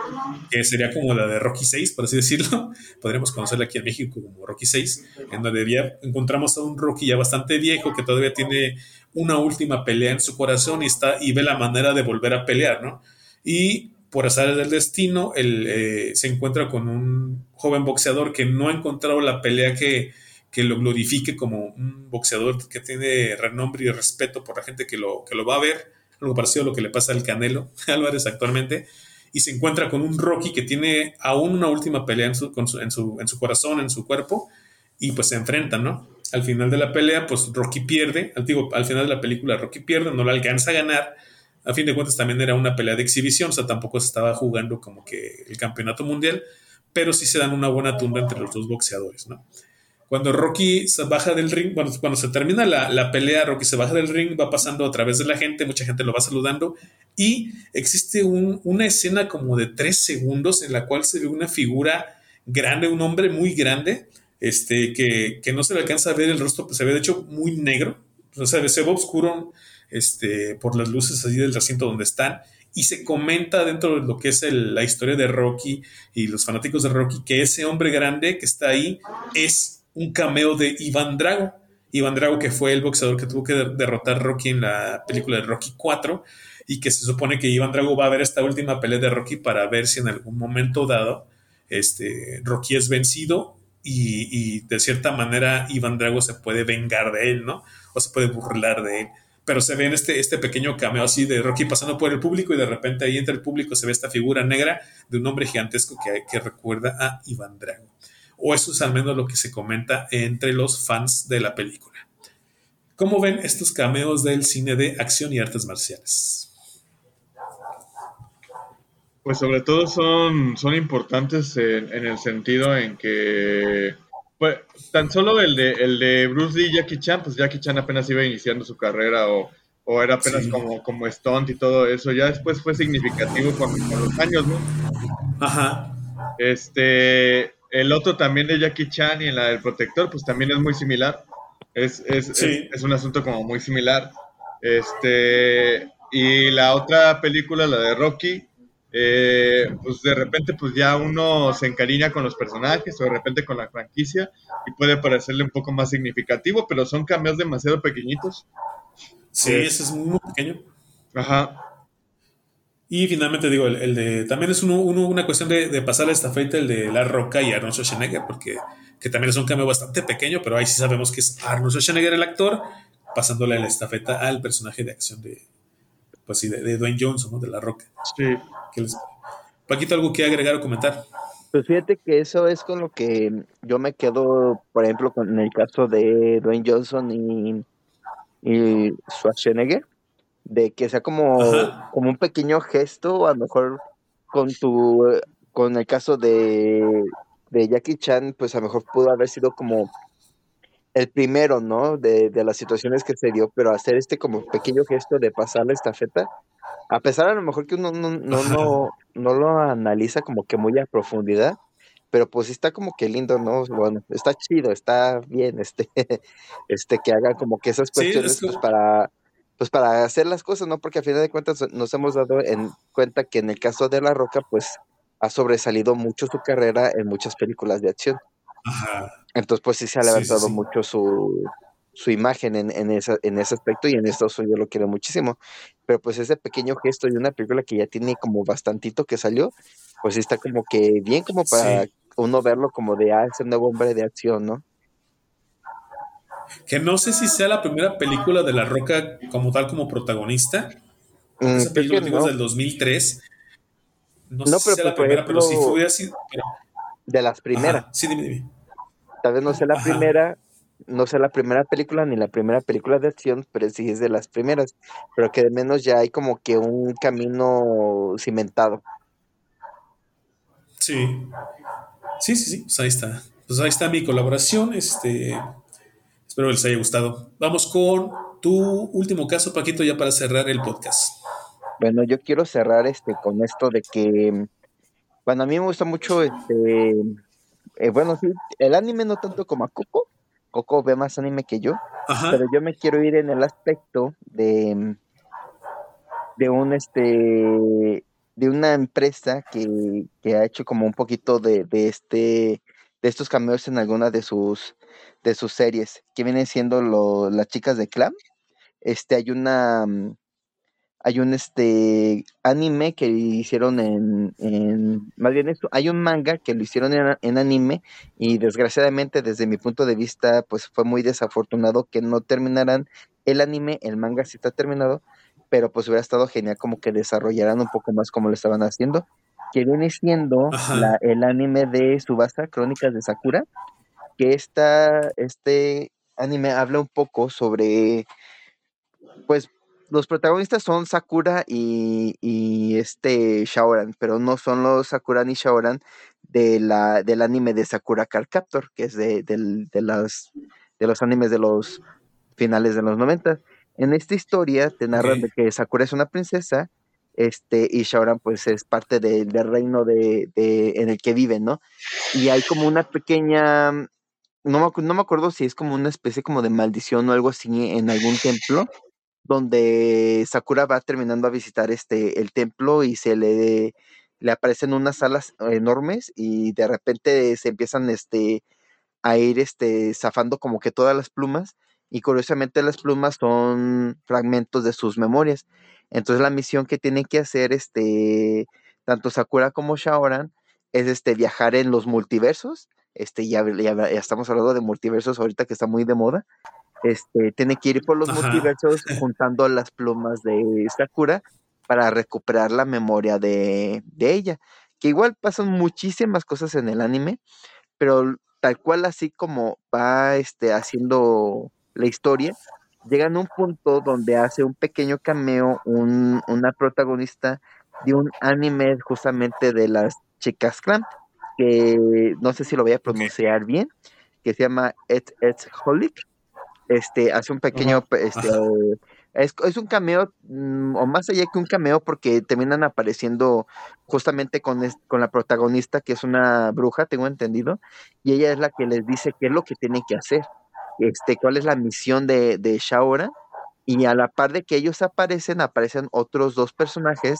que sería como la de Rocky 6, por así decirlo. Podríamos conocerla aquí en México como Rocky 6, en donde ya encontramos a un Rocky ya bastante viejo que todavía tiene una última pelea en su corazón y está y ve la manera de volver a pelear, ¿no? Y por azar del destino, él eh, se encuentra con un joven boxeador que no ha encontrado la pelea que, lo glorifique como un boxeador que tiene renombre y respeto por la gente que lo, que lo va a ver, algo parecido a lo que le pasa al Canelo Álvarez actualmente, y se encuentra con un Rocky que tiene aún una última pelea en su, en su, en su corazón, en su cuerpo, y pues se enfrentan, ¿no? Al final de la pelea, pues Rocky pierde, al, al final de la película Rocky pierde, no la alcanza a ganar, a fin de cuentas también era una pelea de exhibición, o sea, tampoco se estaba jugando como que el campeonato mundial, pero sí se dan una buena tunda entre los dos boxeadores, ¿no? Cuando Rocky se baja del ring, cuando, cuando se termina la, pelea, Rocky se baja del ring, va pasando a través de la gente, mucha gente lo va saludando y existe una escena como de tres segundos en la cual se ve una figura grande, un hombre muy grande, este, que, que no se le alcanza a ver el rostro, pues se ve de hecho muy negro, o sea, se ve oscuro, este, por las luces así del recinto donde están. Y se comenta dentro de lo que es la historia de Rocky y los fanáticos de Rocky que ese hombre grande que está ahí es un cameo de Iván Drago. Iván Drago, que fue el boxeador que tuvo que derrotar a Rocky en la película de Rocky 4 y que se supone que Iván Drago va a ver esta última pelea de Rocky para ver si en algún momento dado este, Rocky es vencido y, y, de cierta manera Iván Drago se puede vengar de él, ¿no? O se puede burlar de él pero se ve en este, este pequeño cameo así de Rocky pasando por el público y de repente ahí entre el público se ve esta figura negra de un hombre gigantesco que, que recuerda a Iván Drago. O eso es al menos lo que se comenta entre los fans de la película. ¿Cómo ven estos cameos del cine de acción y artes marciales? Pues sobre todo son, son importantes en el sentido en que pues tan solo el de, el de Bruce Lee y Jackie Chan, pues Jackie Chan apenas iba iniciando su carrera o, era apenas como, como stunt y todo eso. Ya después fue significativo con, los años, ¿no? Ajá. Este, el otro también de Jackie Chan y en la del protector, pues también es muy similar. Es, es, es, un asunto como muy similar. Este, y la otra película, la de Rocky, eh, pues de repente pues ya uno se encariña con los personajes o de repente con la franquicia y puede parecerle un poco más significativo, pero son cambios demasiado pequeñitos. Sí, ese es muy, pequeño. Ajá. Y finalmente digo, el, de también es uno, una cuestión de, de pasar esta feita, el de La Roca y Arnold Schwarzenegger, porque que también es un cambio bastante pequeño, pero ahí sí sabemos que es Arnold Schwarzenegger el actor, pasándole la estafeta al personaje de acción de, pues sí, de, Dwayne Johnson, ¿no? De La Roca. Sí. Paquito, ¿algo que agregar o comentar? Pues fíjate que eso es con lo que yo me quedo, por ejemplo, con el caso de Dwayne Johnson y, y Schwarzenegger, de que sea como, como un pequeño gesto, a lo mejor con tu, con el caso de, de Jackie Chan, pues a lo mejor pudo haber sido como el primero, ¿no? De, de las situaciones que se dio, pero hacer este como pequeño gesto de pasar la estafeta, a pesar a lo mejor que uno no, no, no, no lo analiza como que muy a profundidad, pero pues está como que lindo, ¿no? Bueno, está chido, está bien, este, este, que haga como que esas cuestiones pues, para, pues para hacer las cosas, ¿no? Porque a final de cuentas nos hemos dado en cuenta que en el caso de La Roca, pues ha sobresalido mucho su carrera en muchas películas de acción. Entonces, pues sí se ha levantado mucho su, su imagen en, en, esa, en ese aspecto y en esto yo lo quiero muchísimo. Pero pues ese pequeño gesto de una película que ya tiene como bastantito que salió, pues está como que bien como para uno verlo como de, ah, ese nuevo hombre de acción, ¿no? Que no sé si sea la primera película de La Roca como tal, como protagonista. Mm, esa película no. del 2003. No, sé si sea la primera, pero si fue así. De las primeras. Sí, dime, dime. Tal vez no sea la primera, no sea la primera película ni la primera película de acción, pero sí es de las primeras. Pero que de menos ya hay como que un camino cimentado. Sí. Sí, sí, sí. Pues ahí está. Pues ahí está mi colaboración. Este. Espero que les haya gustado. Vamos con tu último caso, Paquito, ya para cerrar el podcast. Bueno, yo quiero cerrar este con esto de que bueno, a mí me gusta mucho este. Eh, bueno, sí, el anime no tanto como a Coco. Coco ve más anime que yo. Pero yo me quiero ir en el aspecto de. de un este. de una empresa que, que ha hecho como un poquito de, de este. de estos cameos en alguna de sus. de sus series. Que vienen siendo lo, las chicas de Clam. Este, hay una hay un este anime que hicieron en, en, más bien esto, hay un manga que lo hicieron en, anime y desgraciadamente desde mi punto de vista pues fue muy desafortunado que no terminaran el anime, el manga sí está terminado, pero pues hubiera estado genial como que desarrollaran un poco más como lo estaban haciendo, que viene siendo el anime de Subasa, Crónicas de Sakura, que esta, este anime habla un poco sobre pues los protagonistas son Sakura y, y, este Shaoran, pero no son los Sakura ni Shaoran de la, del anime de Sakura Card Captor, que es de, de, las, de los animes de los finales de los 90. En esta historia te narran de que Sakura es una princesa este, y Shaoran pues es parte del reino de, de, en el que viven, ¿no? Y hay como una pequeña, no me, no me acuerdo si es como una especie como de maldición o algo así en algún templo, donde Sakura va terminando a visitar este el templo y se le, le aparecen unas salas enormes y de repente se empiezan este a ir este zafando como que todas las plumas y curiosamente las plumas son fragmentos de sus memorias. Entonces la misión que tiene que hacer este tanto Sakura como Shaoran es este viajar en los multiversos. Este ya, ya, ya estamos hablando de multiversos ahorita que está muy de moda este, tiene que ir por los multiversos juntando las plumas de Sakura para recuperar la memoria de, de ella. Que igual pasan muchísimas cosas en el anime, pero tal cual así como va este, haciendo la historia, llegan a un punto donde hace un pequeño cameo un, una protagonista de un anime justamente de las chicas Clamp, que no sé si lo voy a pronunciar bien, que se llama It's, Holic. Este, hace un pequeño, este, es, es, un cameo, mm, o más allá que un cameo, porque terminan apareciendo justamente con, con la protagonista, que es una bruja, tengo entendido, y ella es la que les dice qué es lo que tienen que hacer, este, cuál es la misión de, de Shaora, y a la par de que ellos aparecen, aparecen otros dos personajes,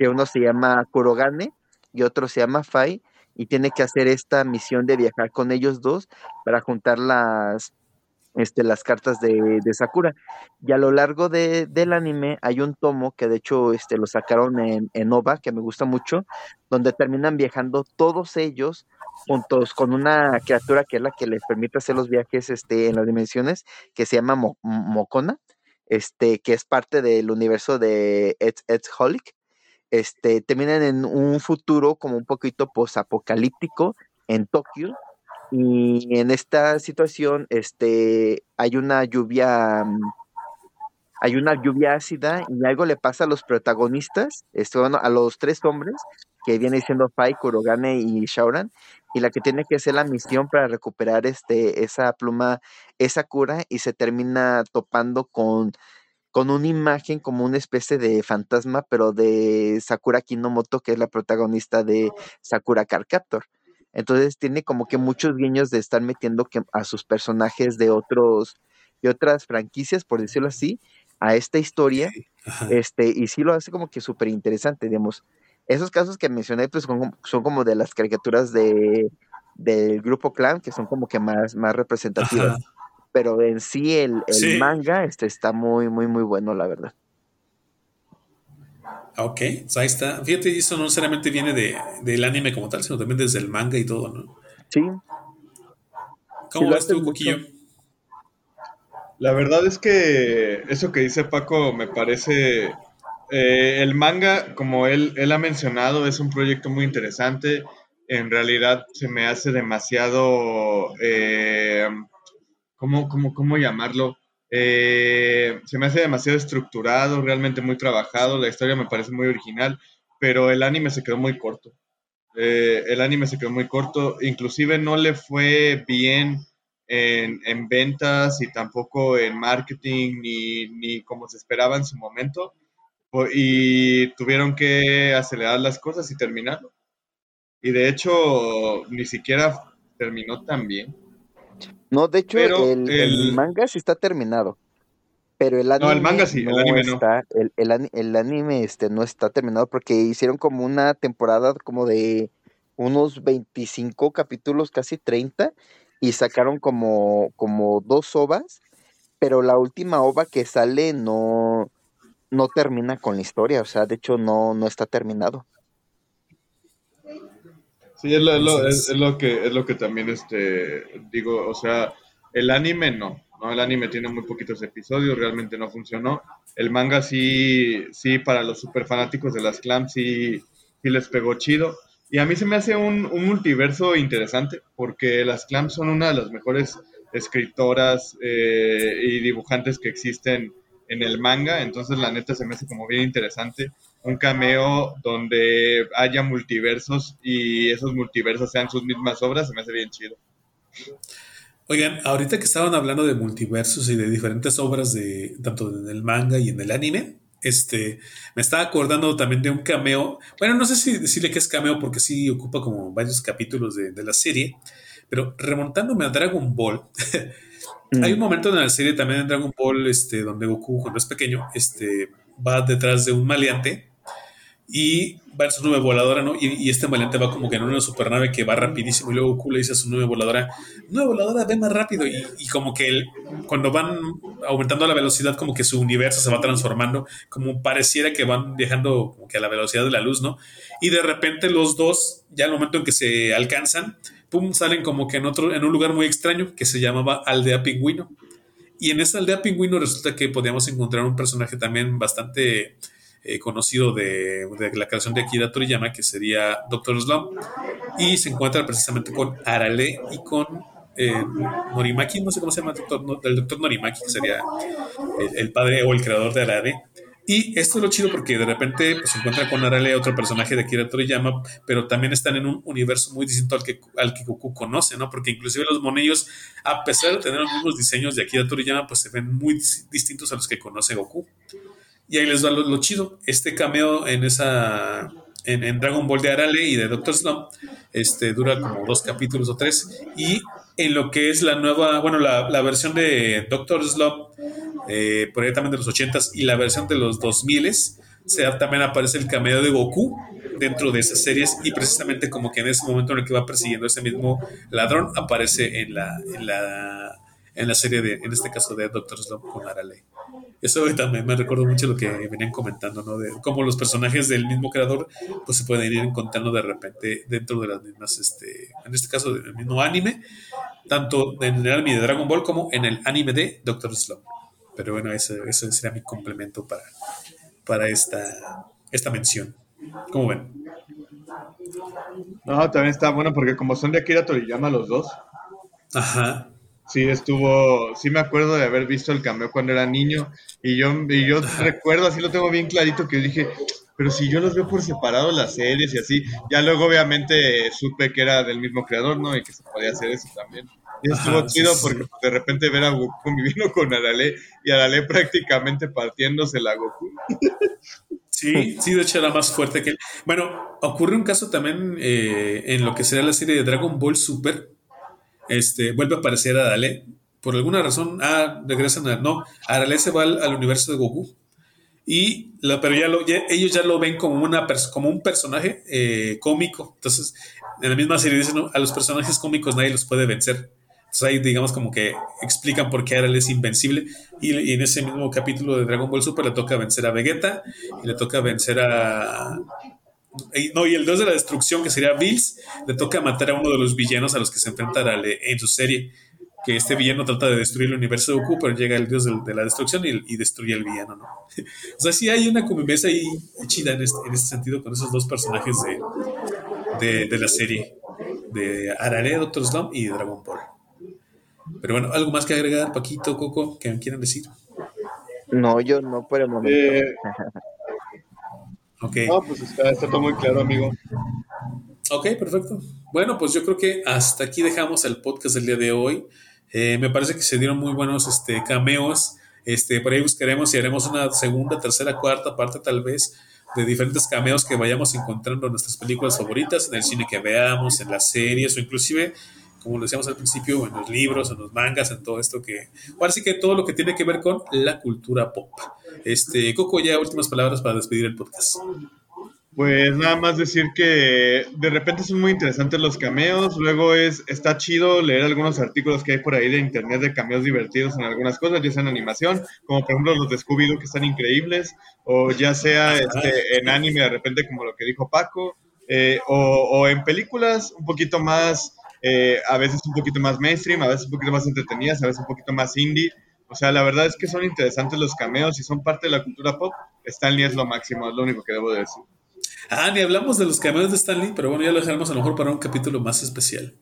que uno se llama Kurogane y otro se llama Fai, y tiene que hacer esta misión de viajar con ellos dos para juntar las, este, las cartas de, Sakura. Y a lo largo de, del anime hay un tomo que de hecho este, lo sacaron en, en OVA, que me gusta mucho, donde terminan viajando todos ellos juntos con una criatura que es la que les permite hacer los viajes este, en las dimensiones, que se llama Mokona, este, que es parte del universo de Holic. Este, terminan en un futuro como un poquito posapocalíptico en Tokio, y en esta situación, este, hay una lluvia, mm, hay una lluvia ácida y algo le pasa a los protagonistas, este, a los tres hombres, que viene siendo Fai, Kurogane y Shaoran, y la que tiene que hacer la misión para recuperar este, esa pluma, esa cura, y se termina topando con, con una imagen como una especie de fantasma, pero de Sakura Kinomoto, que es la protagonista de Sakura Card Captor. Entonces tiene como que muchos guiños de estar metiendo que a sus personajes de otros, de otras franquicias, por decirlo así, a esta historia. Este, y sí lo hace como que súper interesante, digamos. Esos casos que mencioné, pues son, son como de las caricaturas de del grupo Clan, que son como que más, más representativas. Pero en sí el, el manga este, está muy, muy, muy bueno, la verdad. Ok, pues ahí está. Fíjate, eso no necesariamente viene de, del anime como tal, sino también desde el manga y todo, ¿no? Sí. ¿Cómo ves tú, Coquillo? La verdad es que eso que dice Paco me parece... Eh, el manga, como él, él ha mencionado, es un proyecto muy interesante. En realidad se me hace demasiado... Eh, ¿cómo, cómo, ¿Cómo llamarlo? Eh, se me hace demasiado estructurado, realmente muy trabajado, la historia me parece muy original, pero el anime se quedó muy corto. Eh, el anime se quedó muy corto, inclusive no le fue bien en, en ventas y tampoco en marketing ni, ni, como se esperaba en su momento. Y tuvieron que acelerar las cosas y terminarlo. Y de hecho, ni siquiera terminó tan bien. No, de hecho, el, manga sí está terminado. Pero el anime. No, el manga sí, el anime no. Está, el, anime este, no está terminado porque hicieron como una temporada como de unos 25 capítulos, casi 30, y sacaron como, como dos ovas, pero la última ova que sale no, no termina con la historia, o sea, de hecho no, no está terminado. Sí, es lo, es, lo, que, es lo que también este, digo, o sea, el anime no, ¿no? El anime tiene muy poquitos episodios, realmente no funcionó. El manga sí, sí, para los super fanáticos de las clams sí, sí les pegó chido. Y a mí se me hace un, un multiverso interesante, porque las clams son una de las mejores escritoras eh, y dibujantes que existen en el manga, entonces la neta se me hace como bien interesante un cameo donde haya multiversos y esos multiversos sean sus mismas obras, se me hace bien chido. Oigan, ahorita que estaban hablando de multiversos y de diferentes obras de tanto en el manga y en el anime, este, me estaba acordando también de un cameo. Bueno, no sé si decirle que es cameo porque sí ocupa como varios capítulos de, la serie, pero remontándome a Dragon Ball, hay un mm. momento en la serie también en Dragon Ball, este, donde Goku cuando es pequeño, este, va detrás de un maleante y va en su nube voladora, ¿no? Y, este maleante va como que en una supernave que va rapidísimo y luego Goku le dice a su nube voladora, nube voladora, ve más rápido y, como que él, cuando van aumentando la velocidad como que su universo se va transformando, como pareciera que van viajando como que a la velocidad de la luz, ¿no? Y de repente los dos, ya al momento en que se alcanzan, pum, salen como que en otro, en un lugar muy extraño que se llamaba Aldea Pingüino y en esta aldea pingüino resulta que podíamos encontrar un personaje también bastante eh, conocido de, la creación de Akira Toriyama, que sería Doctor Slump, y se encuentra precisamente con Arale y con eh, Norimaki, no sé cómo se llama el doctor, el doctor Norimaki, que sería el, padre o el creador de Arale. Y esto es lo chido porque de repente pues, se encuentra con Arale, otro personaje de Akira Toriyama, pero también están en un universo muy distinto al que, al que Goku conoce, ¿no? Porque inclusive los monillos, a pesar de tener los mismos diseños de Akira Toriyama, pues se ven muy distintos a los que conoce Goku. Y ahí les va lo, chido. Este cameo en esa en, Dragon Ball de Arale y de Doctor Slump, este, dura como dos capítulos o tres. Y en lo que es la nueva, bueno, la, versión de Doctor Slump, eh, por ahí también de los 80s, y la versión de los 2000s, sea, también aparece el cameo de Goku dentro de esas series y precisamente como que en ese momento en el que va persiguiendo ese mismo ladrón aparece en la, en la, en la serie de, en este caso de Doctor Slump con Arale. Eso también me recuerdo mucho lo que venían comentando, ¿no? De cómo los personajes del mismo creador, pues se pueden ir encontrando de repente dentro de las mismas, este, en este caso, del mismo anime, tanto en el anime de Dragon Ball como en el anime de Doctor Slump. Pero bueno, ese, ese sería mi complemento para, para esta, esta mención. ¿Cómo ven? No, también está bueno porque como son de Akira Toriyama los dos. Ajá. Sí, estuvo, sí me acuerdo de haber visto el cameo cuando era niño y yo, y yo recuerdo, así lo tengo bien clarito, que dije, pero si yo los veo por separado las series y así, ya luego obviamente supe que era del mismo creador, ¿no? Y que se podía hacer eso también. Y estuvo chido porque de repente ver a Goku conviviendo con Arale y Arale prácticamente partiéndose la Goku. Sí, sí, de hecho era más fuerte que él. Bueno, ocurre un caso también eh, en lo que será la serie de Dragon Ball Super, este, vuelve a aparecer a Dale. Por alguna razón, ah, regresan a. No, Arale se va al, universo de Goku. Y pero ya, lo, ellos ya lo ven como, una, como un personaje eh, cómico. Entonces, en la misma serie dicen, a los personajes cómicos nadie los puede vencer. Entonces ahí digamos como que explican por qué Arale es invencible. Y, y, en ese mismo capítulo de Dragon Ball Super le toca vencer a Vegeta y le toca vencer a, no, y el dios de la destrucción, que sería Bills, le toca matar a uno de los villanos a los que se enfrenta en su serie. Que este villano trata de destruir el universo de Goku, pero llega el dios de, la destrucción y, destruye al villano, ¿no? o sea, sí hay una convivencia ahí chida en este, en este sentido con esos dos personajes de, de, la serie: de Arare, Doctor Slump y Dragon Ball. Pero bueno, ¿algo más que agregar, Paquito, Coco, que me quieran decir? No, yo no por el momento. Eh, Ok. No, pues está, todo muy claro, amigo. Ok, perfecto. Bueno, pues yo creo que hasta aquí dejamos el podcast del día de hoy. Eh, me parece que se dieron muy buenos este, cameos. Este, por ahí buscaremos y haremos una segunda, tercera, cuarta parte tal vez de diferentes cameos que vayamos encontrando en nuestras películas favoritas, en el cine que veamos, en las series o inclusive como lo decíamos al principio, en los libros, en los mangas, en todo esto que, ahora sí que todo lo que tiene que ver con la cultura pop. Este, Coco, ya últimas palabras para despedir el podcast. Pues nada más decir que de repente son muy interesantes los cameos, luego es está chido leer algunos artículos que hay por ahí de internet de cameos divertidos en algunas cosas, ya sea en animación, como por ejemplo los de Scooby-Doo que están increíbles, o ya sea este, en anime de repente como lo que dijo Paco, eh, o, o en películas un poquito más eh, a veces un poquito más mainstream, a veces un poquito más entretenidas, a veces un poquito más indie. O sea, la verdad es que son interesantes los cameos y son parte de la cultura pop. Stanley es lo máximo, es lo único que debo decir. Ah, ni hablamos de los cameos de Stanley, pero bueno, ya lo dejaremos a lo mejor para un capítulo más especial.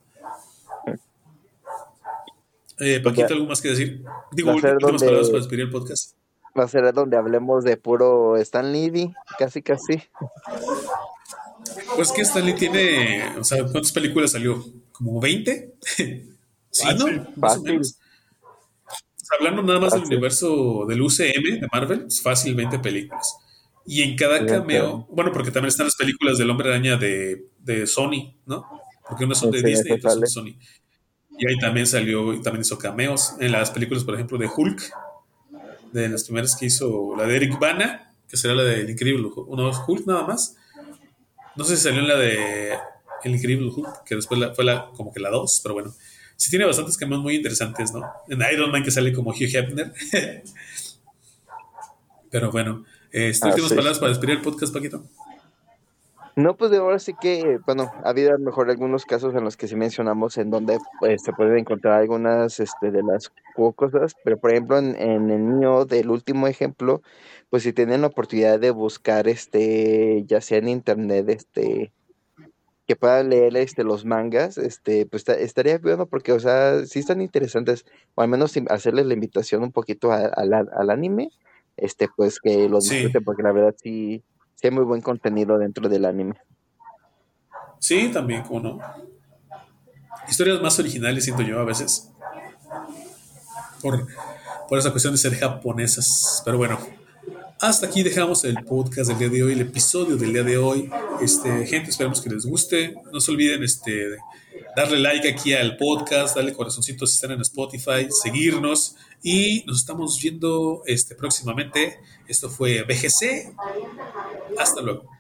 Eh, Paquito, ¿algo más que decir? Digo, últimas palabras para despedir el podcast. Va a ser donde hablemos de puro Stanley, casi, casi. Pues que Stanley tiene, o sea, ¿cuántas películas salió? ¿Como 20? sí, ¿no? Más o menos. hablando nada más del universo del UCM de Marvel, es fácil 20 películas. Y en cada cameo, bueno, porque también están las películas del Hombre Araña de, de Sony, ¿no? Porque unas son de Disney y otras son de Sony. Y ahí también salió, y también hizo cameos en las películas, por ejemplo, de Hulk, de las primeras que hizo, la de Eric Bana, que será la del Increíble uno Hulk nada más, no sé si salió en la de El Increíble Hulk, que después fue la, como que la 2, pero bueno. Sí tiene bastantes cambios muy interesantes, ¿no? En Iron Man que sale como Hugh Hefner. pero bueno, este, últimas palabras para despedir el podcast, Paquito. No, pues de ahora sí que, bueno, ha habido a lo mejor algunos casos en los que sí mencionamos en donde pues, se pueden encontrar algunas este, de las cosas, pero por ejemplo en, en el mío del último ejemplo, pues si tienen la oportunidad de buscar este, ya sea en internet, este, que puedan leer este, los mangas, este, pues estaría bueno porque, o sea, sí están interesantes, o al menos hacerles la invitación un poquito al anime, este, pues que lo disfruten, porque la verdad sí, sí hay muy buen contenido dentro del anime. Sí, también, como no. Historias más originales, siento yo, a veces. Por, por esa cuestión de ser japonesas. Pero bueno, hasta aquí dejamos el podcast del día de hoy, el episodio del día de hoy. Este, gente, esperamos que les guste. No se olviden este, darle like aquí al podcast, darle corazoncito si están en Spotify, seguirnos y nos estamos viendo este, próximamente. Esto fue BGC. Hasta luego.